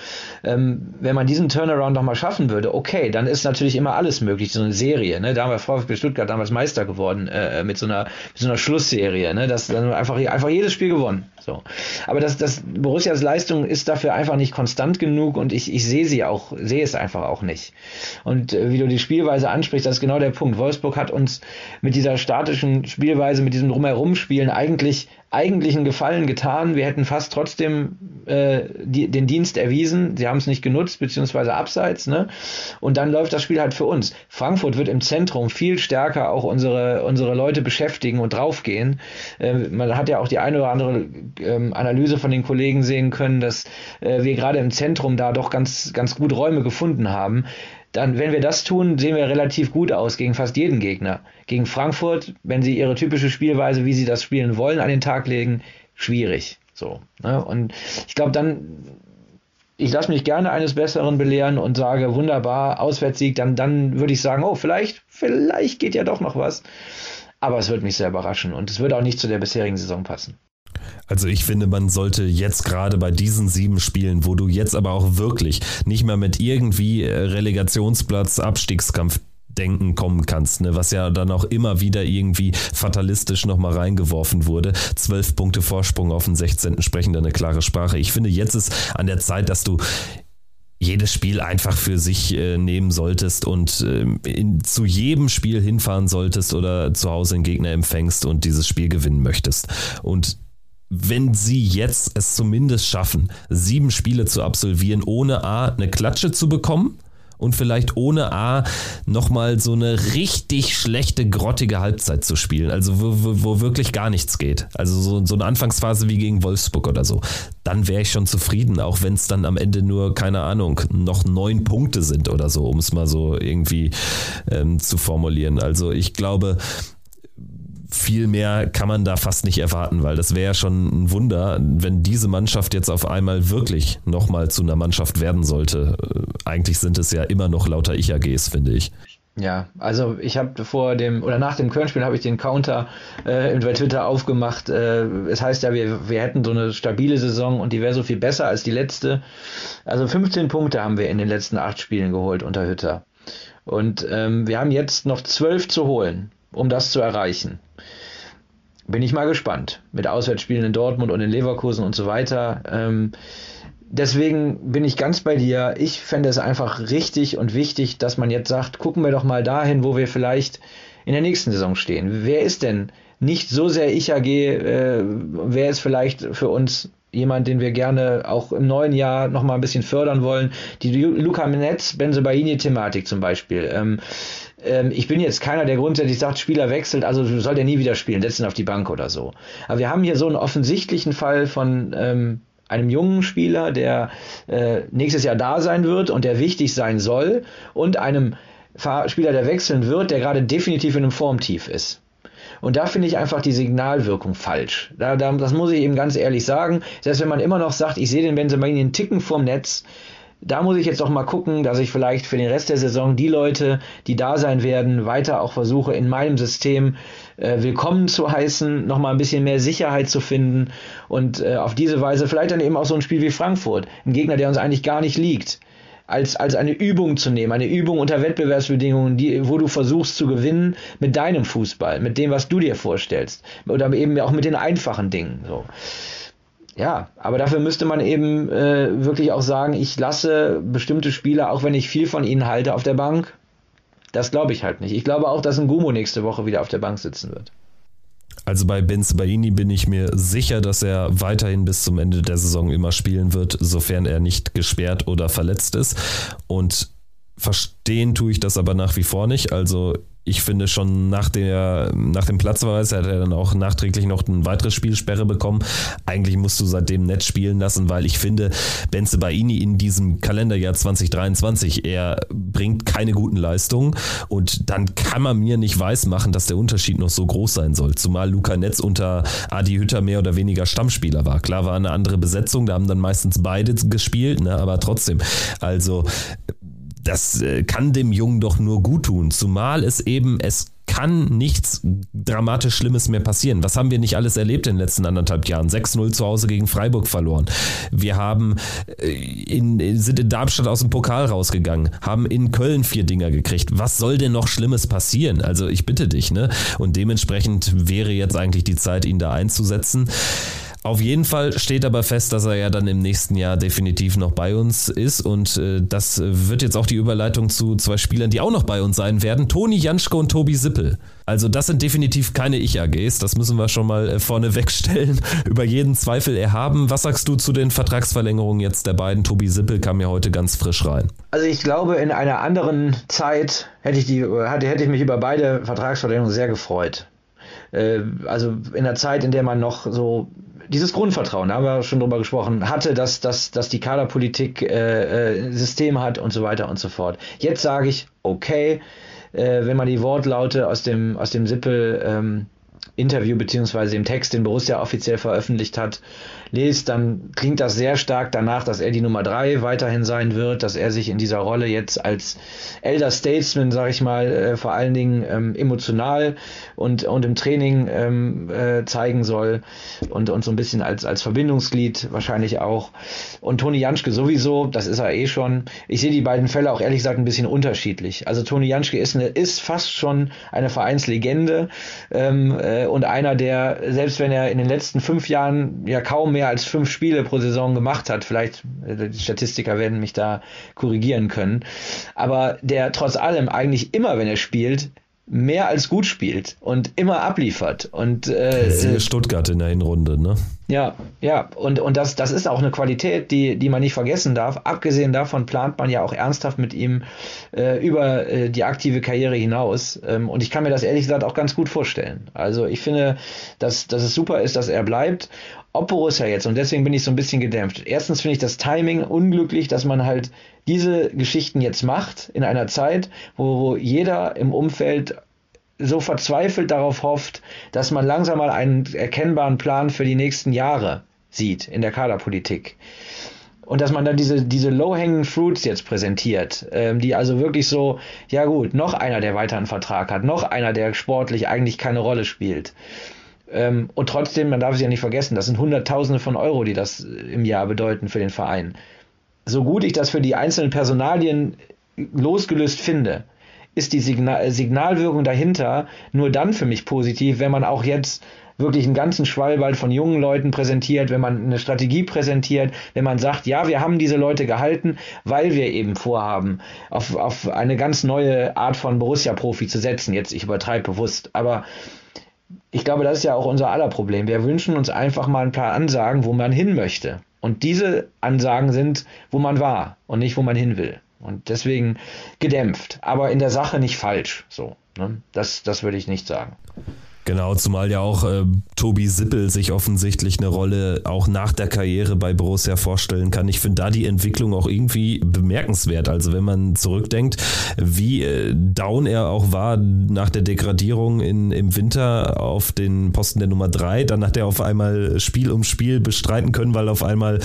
Ähm, wenn man diesen Turnaround nochmal schaffen würde, okay, dann ist natürlich immer alles möglich, so eine Serie. Ne? Da haben wir VfB Stuttgart damals Meister geworden äh, mit, so einer, mit so einer Schlussserie. Ne? Das dann einfach, einfach jedes Spiel gewonnen. So. Aber das, das Borussias Leistung ist dafür einfach nicht konstant genug und ich, ich sehe sie auch, sehe es einfach auch nicht. Und äh, wie du die Spielweise ansprichst, das ist genau der Punkt. Wolfsburg hat uns mit dieser statischen Spielweise, mit diesem Drumherumspielen eigentlich eigentlichen Gefallen getan. Wir hätten fast trotzdem äh, die, den Dienst erwiesen. Sie haben es nicht genutzt, beziehungsweise abseits. Ne? Und dann läuft das Spiel halt für uns. Frankfurt wird im Zentrum viel stärker auch unsere, unsere Leute beschäftigen und draufgehen. Äh, man hat ja auch die eine oder andere ähm, Analyse von den Kollegen sehen können, dass äh, wir gerade im Zentrum da doch ganz, ganz gut Räume gefunden haben dann, wenn wir das tun, sehen wir relativ gut aus gegen fast jeden Gegner. Gegen Frankfurt, wenn sie ihre typische Spielweise, wie sie das spielen wollen, an den Tag legen, schwierig. So. Ne? Und ich glaube, dann, ich lasse mich gerne eines Besseren belehren und sage, wunderbar, Auswärtssieg, dann, dann würde ich sagen, oh, vielleicht, vielleicht geht ja doch noch was. Aber es wird mich sehr überraschen und es wird auch nicht zu der bisherigen Saison passen. Also ich finde, man sollte jetzt gerade bei diesen sieben Spielen, wo du jetzt aber auch wirklich nicht mehr mit irgendwie äh, Relegationsplatz, Abstiegskampf Denken kommen kannst, ne? was ja dann auch immer wieder irgendwie fatalistisch nochmal reingeworfen wurde. Zwölf Punkte Vorsprung auf den 16. sprechen da eine klare Sprache. Ich finde, jetzt ist an der Zeit, dass du jedes Spiel einfach für sich äh, nehmen solltest und äh, in, zu jedem Spiel hinfahren solltest oder zu Hause einen Gegner empfängst und dieses Spiel gewinnen möchtest. Und wenn sie jetzt es zumindest schaffen, sieben Spiele zu absolvieren, ohne A eine Klatsche zu bekommen und vielleicht ohne A nochmal so eine richtig schlechte, grottige Halbzeit zu spielen. Also wo, wo, wo wirklich gar nichts geht. Also so, so, eine Anfangsphase wie gegen Wolfsburg oder so. Dann wäre ich schon zufrieden, auch wenn es dann am Ende nur, keine Ahnung, noch neun Punkte sind oder so, um es mal so irgendwie ähm, zu formulieren. Also ich glaube, viel mehr kann man da fast nicht erwarten, weil das wäre ja schon ein Wunder, wenn diese Mannschaft jetzt auf einmal wirklich nochmal zu einer Mannschaft werden sollte. Äh, eigentlich sind es ja immer noch lauter Ich-AGs, finde ich. Ja, also ich habe vor dem oder nach dem Köln-Spiel habe ich den Counter äh, bei Twitter aufgemacht. Äh, es heißt ja, wir, wir hätten so eine stabile Saison und die wäre so viel besser als die letzte. Also 15 Punkte haben wir in den letzten acht Spielen geholt unter Hütter. Und ähm, wir haben jetzt noch zwölf zu holen, um das zu erreichen bin ich mal gespannt. Mit Auswärtsspielen in Dortmund und in Leverkusen und so weiter. Ähm, deswegen bin ich ganz bei dir. Ich fände es einfach richtig und wichtig, dass man jetzt sagt, gucken wir doch mal dahin, wo wir vielleicht in der nächsten Saison stehen. Wer ist denn nicht so sehr ich AG, äh, wer ist vielleicht für uns jemand, den wir gerne auch im neuen Jahr noch mal ein bisschen fördern wollen. Die Luca Menetz, Benzebaini-Thematik zum Beispiel. Ähm, ähm, ich bin jetzt keiner, der grundsätzlich sagt, Spieler wechselt, also soll der nie wieder spielen, setzen auf die Bank oder so. Aber wir haben hier so einen offensichtlichen Fall von ähm, einem jungen Spieler, der äh, nächstes Jahr da sein wird und der wichtig sein soll und einem Spieler, der wechseln wird, der gerade definitiv in einem Formtief ist. Und da finde ich einfach die Signalwirkung falsch. Da, da, das muss ich eben ganz ehrlich sagen. Selbst wenn man immer noch sagt, ich sehe den Benzema einen Ticken vorm Netz, da muss ich jetzt doch mal gucken, dass ich vielleicht für den Rest der Saison die Leute, die da sein werden, weiter auch versuche, in meinem System äh, willkommen zu heißen, nochmal ein bisschen mehr Sicherheit zu finden und äh, auf diese Weise vielleicht dann eben auch so ein Spiel wie Frankfurt, ein Gegner, der uns eigentlich gar nicht liegt, als, als eine Übung zu nehmen, eine Übung unter Wettbewerbsbedingungen, die, wo du versuchst zu gewinnen mit deinem Fußball, mit dem, was du dir vorstellst oder eben auch mit den einfachen Dingen. So ja, aber dafür müsste man eben äh, wirklich auch sagen, ich lasse bestimmte Spieler, auch wenn ich viel von ihnen halte, auf der Bank. Das glaube ich halt nicht. Ich glaube auch, dass ein Gumo nächste Woche wieder auf der Bank sitzen wird. Also bei Benzebaini bin ich mir sicher, dass er weiterhin bis zum Ende der Saison immer spielen wird, sofern er nicht gesperrt oder verletzt ist. Und verstehen tue ich das aber nach wie vor nicht. Also ich finde schon nach, der, nach dem Platzverweis hat er dann auch nachträglich noch ein weiteres Spielsperre bekommen. Eigentlich musst du seitdem nett spielen lassen, weil ich finde, Benze Baini in diesem Kalenderjahr 2023, er bringt keine guten Leistungen und dann kann man mir nicht weismachen, dass der Unterschied noch so groß sein soll. Zumal Luca Netz unter Adi Hütter mehr oder weniger Stammspieler war. Klar war eine andere Besetzung, da haben dann meistens beide gespielt, ne, aber trotzdem. Also das äh, kann dem Jungen doch nur gut tun, zumal es eben, es kann nichts dramatisch Schlimmes mehr passieren. Was haben wir nicht alles erlebt in den letzten anderthalb Jahren? 6-0 zu Hause gegen Freiburg verloren. Wir haben äh, in, sind in Darmstadt aus dem Pokal rausgegangen, haben in Köln vier Dinger gekriegt. Was soll denn noch Schlimmes passieren? Also ich bitte dich, ne? Und dementsprechend wäre jetzt eigentlich die Zeit, ihn da einzusetzen. Auf jeden Fall steht aber fest, dass er ja dann im nächsten Jahr definitiv noch bei uns ist und äh, das wird jetzt auch die Überleitung zu zwei Spielern, die auch noch bei uns sein werden, Toni Janschke und Tobi Sippel. Also das sind definitiv keine Ich-AGs, das müssen wir schon mal äh, vorne wegstellen, über jeden Zweifel erhaben. Was sagst du zu den Vertragsverlängerungen jetzt der beiden? Tobi Sippel kam ja heute ganz frisch rein. Also ich glaube, in einer anderen Zeit hätte ich, die, hätte, hätte ich mich über beide Vertragsverlängerungen sehr gefreut äh, also in der Zeit, in der man noch so dieses Grundvertrauen, da haben wir schon drüber gesprochen, hatte, dass, dass, dass die Kaderpolitik äh, äh, System hat und so weiter und so fort. Jetzt sage ich, okay, äh, wenn man die Wortlaute aus dem, aus dem Sippel ähm, Interview beziehungsweise dem Text, den Borussia offiziell veröffentlicht hat, lest, dann klingt das sehr stark danach, dass er die Nummer drei weiterhin sein wird, dass er sich in dieser Rolle jetzt als Elder Statesman, sage ich mal, äh, vor allen Dingen ähm, emotional und, und im Training ähm, äh, zeigen soll und, und so ein bisschen als, als Verbindungsglied wahrscheinlich auch. Und Toni Janschke sowieso, das ist er eh schon. Ich sehe die beiden Fälle auch ehrlich gesagt ein bisschen unterschiedlich. Also Toni Janschke ist, eine, ist fast schon eine Vereinslegende ähm, äh, und einer, der, selbst wenn er in den letzten fünf Jahren ja kaum mehr als fünf Spiele pro Saison gemacht hat, vielleicht, äh, die Statistiker werden mich da korrigieren können, aber der trotz allem eigentlich immer, wenn er spielt, mehr als gut spielt und immer abliefert. Und, äh, Siehe Stuttgart in der Hinrunde, ne? Ja, ja, und, und das, das ist auch eine Qualität, die, die man nicht vergessen darf. Abgesehen davon plant man ja auch ernsthaft mit ihm äh, über äh, die aktive Karriere hinaus. Ähm, und ich kann mir das ehrlich gesagt auch ganz gut vorstellen. Also ich finde, dass, dass es super ist, dass er bleibt. Ob Borussia jetzt, und deswegen bin ich so ein bisschen gedämpft. Erstens finde ich das Timing unglücklich, dass man halt diese Geschichten jetzt macht in einer Zeit, wo, wo jeder im Umfeld so verzweifelt darauf hofft, dass man langsam mal einen erkennbaren Plan für die nächsten Jahre sieht in der Kaderpolitik. Und dass man dann diese, diese low-hanging fruits jetzt präsentiert, ähm, die also wirklich so, ja gut, noch einer, der weiter einen Vertrag hat, noch einer, der sportlich eigentlich keine Rolle spielt. Ähm, und trotzdem, man darf es ja nicht vergessen, das sind Hunderttausende von Euro, die das im Jahr bedeuten für den Verein. So gut ich das für die einzelnen Personalien losgelöst finde, ist die Signal Signalwirkung dahinter nur dann für mich positiv, wenn man auch jetzt wirklich einen ganzen Schwallwald von jungen Leuten präsentiert, wenn man eine Strategie präsentiert, wenn man sagt, ja, wir haben diese Leute gehalten, weil wir eben vorhaben, auf, auf eine ganz neue Art von Borussia-Profi zu setzen. Jetzt, ich übertreibe bewusst, aber ich glaube, das ist ja auch unser aller Problem. Wir wünschen uns einfach mal ein paar Ansagen, wo man hin möchte. Und diese Ansagen sind, wo man war und nicht, wo man hin will. Und deswegen gedämpft, aber in der Sache nicht falsch. So, ne? das, das würde ich nicht sagen. Genau, zumal ja auch äh, Tobi Sippel sich offensichtlich eine Rolle auch nach der Karriere bei Borussia vorstellen kann. Ich finde da die Entwicklung auch irgendwie bemerkenswert. Also wenn man zurückdenkt, wie äh, down er auch war nach der Degradierung in, im Winter auf den Posten der Nummer drei, dann hat er auf einmal Spiel um Spiel bestreiten können, weil auf einmal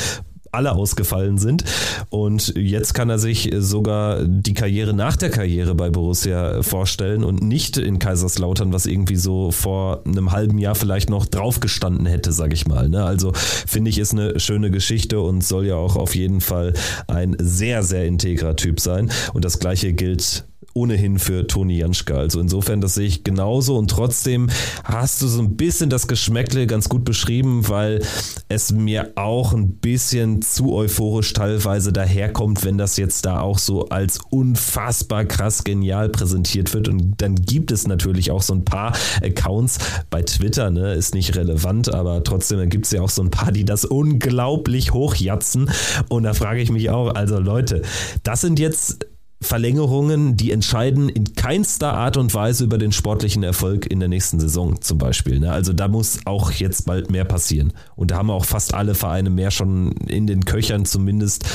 alle ausgefallen sind. Und jetzt kann er sich sogar die Karriere nach der Karriere bei Borussia vorstellen und nicht in Kaiserslautern, was irgendwie so vor einem halben Jahr vielleicht noch draufgestanden hätte, sag ich mal. Ne? Also finde ich, ist eine schöne Geschichte und soll ja auch auf jeden Fall ein sehr, sehr integrer Typ sein. Und das gleiche gilt ohnehin für Toni Janschka. Also insofern, das sehe ich genauso. Und trotzdem hast du so ein bisschen das Geschmäckle ganz gut beschrieben, weil es mir auch ein bisschen zu euphorisch teilweise daherkommt, wenn das jetzt da auch so als unfassbar krass genial präsentiert wird. Und dann gibt es natürlich auch so ein paar Accounts bei Twitter, ne, ist nicht relevant, aber trotzdem gibt es ja auch so ein paar, die das unglaublich hochjatzen. Und da frage ich mich auch, also Leute, das sind jetzt Verlängerungen, die entscheiden in keinster Art und Weise über den sportlichen Erfolg in der nächsten Saison zum Beispiel. Ne? Also da muss auch jetzt bald mehr passieren. Und da haben auch fast alle Vereine mehr schon in den Köchern zumindest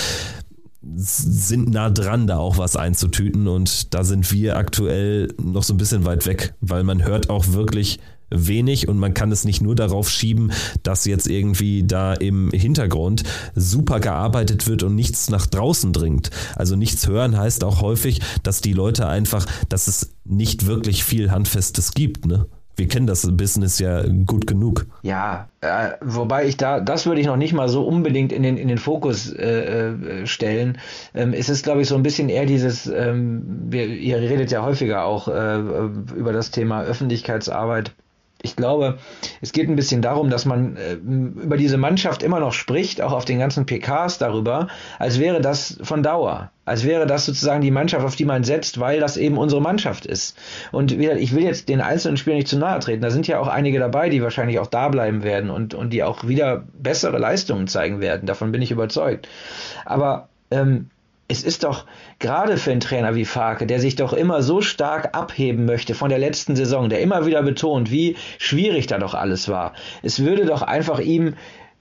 sind nah dran, da auch was einzutüten und da sind wir aktuell noch so ein bisschen weit weg, weil man hört auch wirklich wenig und man kann es nicht nur darauf schieben, dass jetzt irgendwie da im Hintergrund super gearbeitet wird und nichts nach draußen dringt. Also nichts hören heißt auch häufig, dass die Leute einfach, dass es nicht wirklich viel Handfestes gibt, ne? Wir kennen das Business ja gut genug. Ja, äh, wobei ich da, das würde ich noch nicht mal so unbedingt in den, in den Fokus äh, äh stellen. Ähm, es ist, glaube ich, so ein bisschen eher dieses, ähm, wir, ihr redet ja häufiger auch äh, über das Thema Öffentlichkeitsarbeit ich glaube, es geht ein bisschen darum, dass man äh, über diese Mannschaft immer noch spricht, auch auf den ganzen PKs darüber, als wäre das von Dauer. Als wäre das sozusagen die Mannschaft, auf die man setzt, weil das eben unsere Mannschaft ist. Und ich will jetzt den einzelnen Spielern nicht zu nahe treten. Da sind ja auch einige dabei, die wahrscheinlich auch da bleiben werden und, und die auch wieder bessere Leistungen zeigen werden. Davon bin ich überzeugt. Aber ähm, es ist doch gerade für einen Trainer wie Farke, der sich doch immer so stark abheben möchte von der letzten Saison, der immer wieder betont, wie schwierig da doch alles war. Es würde doch einfach ihm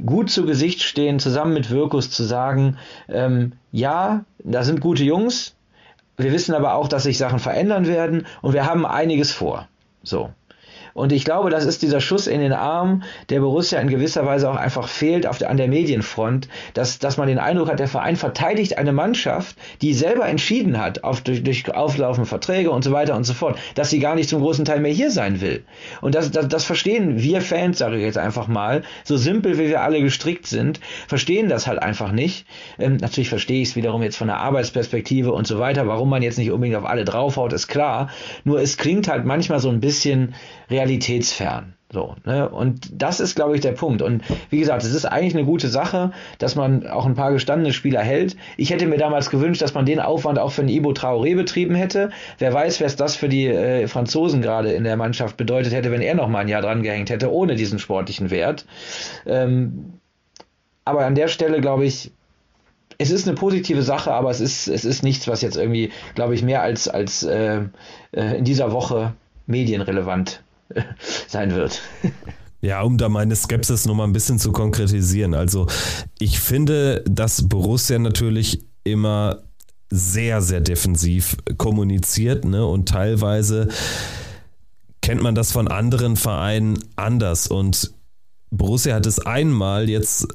gut zu Gesicht stehen, zusammen mit Wirkus zu sagen, ähm, ja, da sind gute Jungs, wir wissen aber auch, dass sich Sachen verändern werden und wir haben einiges vor. So. Und ich glaube, das ist dieser Schuss in den Arm, der Borussia in gewisser Weise auch einfach fehlt auf der, an der Medienfront, dass, dass man den Eindruck hat, der Verein verteidigt eine Mannschaft, die selber entschieden hat, auf, durch, durch auflaufende Verträge und so weiter und so fort, dass sie gar nicht zum großen Teil mehr hier sein will. Und das, das, das verstehen wir Fans, sage ich jetzt einfach mal, so simpel wie wir alle gestrickt sind, verstehen das halt einfach nicht. Ähm, natürlich verstehe ich es wiederum jetzt von der Arbeitsperspektive und so weiter, warum man jetzt nicht unbedingt auf alle draufhaut, ist klar. Nur es klingt halt manchmal so ein bisschen realitätsfern. So, ne? Und das ist, glaube ich, der Punkt. Und wie gesagt, es ist eigentlich eine gute Sache, dass man auch ein paar gestandene Spieler hält. Ich hätte mir damals gewünscht, dass man den Aufwand auch für einen Ibo Traoré betrieben hätte. Wer weiß, was das für die äh, Franzosen gerade in der Mannschaft bedeutet hätte, wenn er noch mal ein Jahr dran gehängt hätte, ohne diesen sportlichen Wert. Ähm, aber an der Stelle, glaube ich, es ist eine positive Sache, aber es ist, es ist nichts, was jetzt irgendwie, glaube ich, mehr als, als äh, äh in dieser Woche medienrelevant sein wird. Ja, um da meine Skepsis nochmal ein bisschen zu konkretisieren. Also ich finde, dass Borussia natürlich immer sehr, sehr defensiv kommuniziert ne? und teilweise kennt man das von anderen Vereinen anders und Borussia hat es einmal jetzt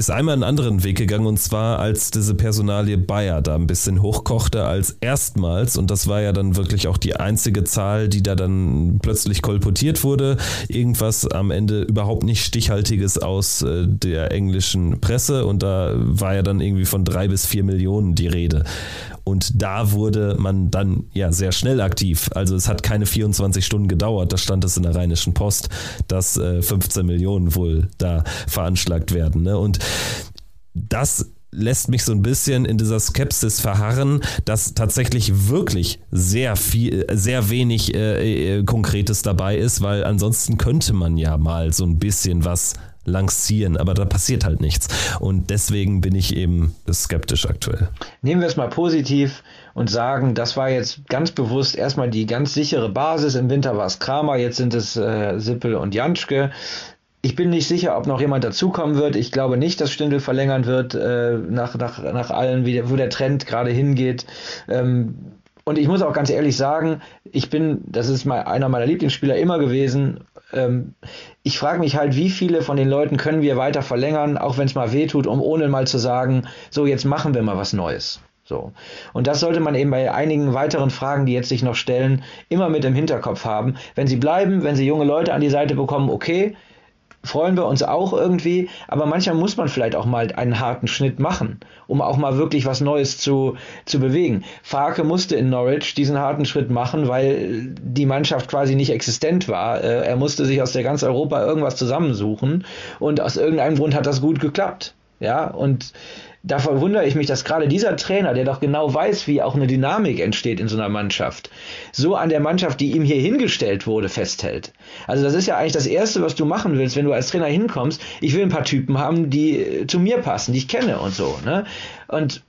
ist einmal einen anderen Weg gegangen und zwar als diese Personalie Bayer da ein bisschen hochkochte als erstmals und das war ja dann wirklich auch die einzige Zahl, die da dann plötzlich kolportiert wurde. Irgendwas am Ende überhaupt nicht stichhaltiges aus äh, der englischen Presse und da war ja dann irgendwie von drei bis vier Millionen die Rede. Und da wurde man dann ja sehr schnell aktiv. Also es hat keine 24 Stunden gedauert, da stand es in der Rheinischen Post, dass äh, 15 Millionen wohl da veranschlagt werden. Ne? Und das lässt mich so ein bisschen in dieser Skepsis verharren, dass tatsächlich wirklich sehr viel, sehr wenig äh, äh, Konkretes dabei ist, weil ansonsten könnte man ja mal so ein bisschen was lancieren, aber da passiert halt nichts. Und deswegen bin ich eben skeptisch aktuell. Nehmen wir es mal positiv und sagen, das war jetzt ganz bewusst erstmal die ganz sichere Basis. Im Winter war es Kramer, jetzt sind es äh, Sippel und Janschke. Ich bin nicht sicher, ob noch jemand dazukommen wird. Ich glaube nicht, dass Stindl verlängern wird, äh, nach, nach, nach allen, wie der, wo der Trend gerade hingeht. Ähm, und ich muss auch ganz ehrlich sagen, ich bin, das ist mal einer meiner Lieblingsspieler immer gewesen. Ähm, ich frage mich halt, wie viele von den Leuten können wir weiter verlängern, auch wenn es mal wehtut, um ohne mal zu sagen, so jetzt machen wir mal was Neues. So. Und das sollte man eben bei einigen weiteren Fragen, die jetzt sich noch stellen, immer mit im Hinterkopf haben. Wenn sie bleiben, wenn sie junge Leute an die Seite bekommen, okay. Freuen wir uns auch irgendwie, aber manchmal muss man vielleicht auch mal einen harten Schnitt machen, um auch mal wirklich was Neues zu, zu bewegen. Farke musste in Norwich diesen harten Schritt machen, weil die Mannschaft quasi nicht existent war. Äh, er musste sich aus der ganz Europa irgendwas zusammensuchen und aus irgendeinem Grund hat das gut geklappt. Ja, und da verwundere ich mich, dass gerade dieser Trainer, der doch genau weiß, wie auch eine Dynamik entsteht in so einer Mannschaft, so an der Mannschaft, die ihm hier hingestellt wurde, festhält. Also das ist ja eigentlich das Erste, was du machen willst, wenn du als Trainer hinkommst. Ich will ein paar Typen haben, die zu mir passen, die ich kenne und so. Ne? Und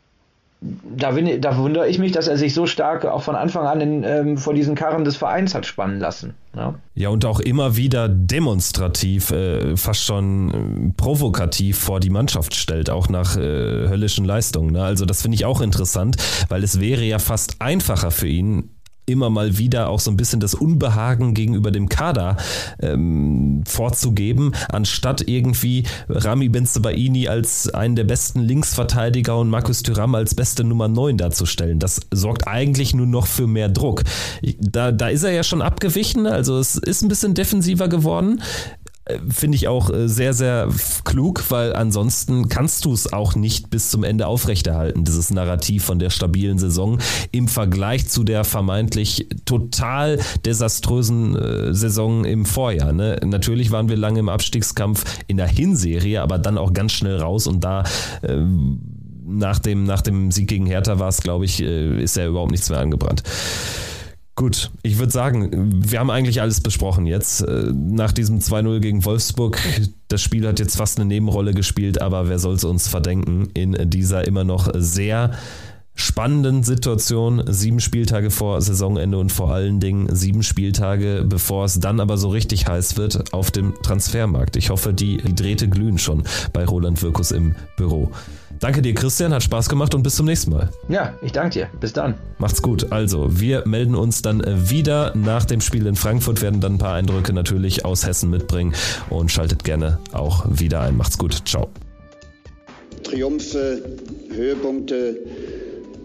da, da wundere ich mich, dass er sich so stark auch von Anfang an in, ähm, vor diesen Karren des Vereins hat spannen lassen. Ja, ja und auch immer wieder demonstrativ, äh, fast schon äh, provokativ vor die Mannschaft stellt, auch nach äh, höllischen Leistungen. Ne? Also das finde ich auch interessant, weil es wäre ja fast einfacher für ihn, immer mal wieder auch so ein bisschen das Unbehagen gegenüber dem Kader ähm, vorzugeben, anstatt irgendwie Rami Benzebaini als einen der besten Linksverteidiger und Markus Thuram als beste Nummer 9 darzustellen. Das sorgt eigentlich nur noch für mehr Druck. Da, da ist er ja schon abgewichen, also es ist ein bisschen defensiver geworden finde ich auch äh, sehr, sehr klug, weil ansonsten kannst du es auch nicht bis zum Ende aufrechterhalten, dieses Narrativ von der stabilen Saison im Vergleich zu der vermeintlich total desaströsen äh, Saison im Vorjahr. Ne? Natürlich waren wir lange im Abstiegskampf in der Hinserie, aber dann auch ganz schnell raus und da äh, nach, dem, nach dem Sieg gegen Hertha war es, glaube ich, äh, ist ja überhaupt nichts mehr angebrannt. Gut, ich würde sagen, wir haben eigentlich alles besprochen jetzt. Äh, nach diesem 2-0 gegen Wolfsburg, das Spiel hat jetzt fast eine Nebenrolle gespielt, aber wer soll es uns verdenken in dieser immer noch sehr spannenden Situation, sieben Spieltage vor Saisonende und vor allen Dingen sieben Spieltage, bevor es dann aber so richtig heiß wird auf dem Transfermarkt. Ich hoffe, die, die Drähte glühen schon bei Roland Wirkus im Büro. Danke dir, Christian, hat Spaß gemacht und bis zum nächsten Mal. Ja, ich danke dir. Bis dann. Macht's gut. Also, wir melden uns dann äh, wieder nach dem Spiel in Frankfurt, werden dann ein paar Eindrücke natürlich aus Hessen mitbringen und schaltet gerne auch wieder ein. Macht's gut. Ciao. Triumphe, Höhepunkte,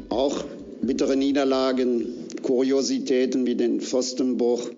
auch bittere Niederlagen, Kuriositäten wie den Pfostenbruch.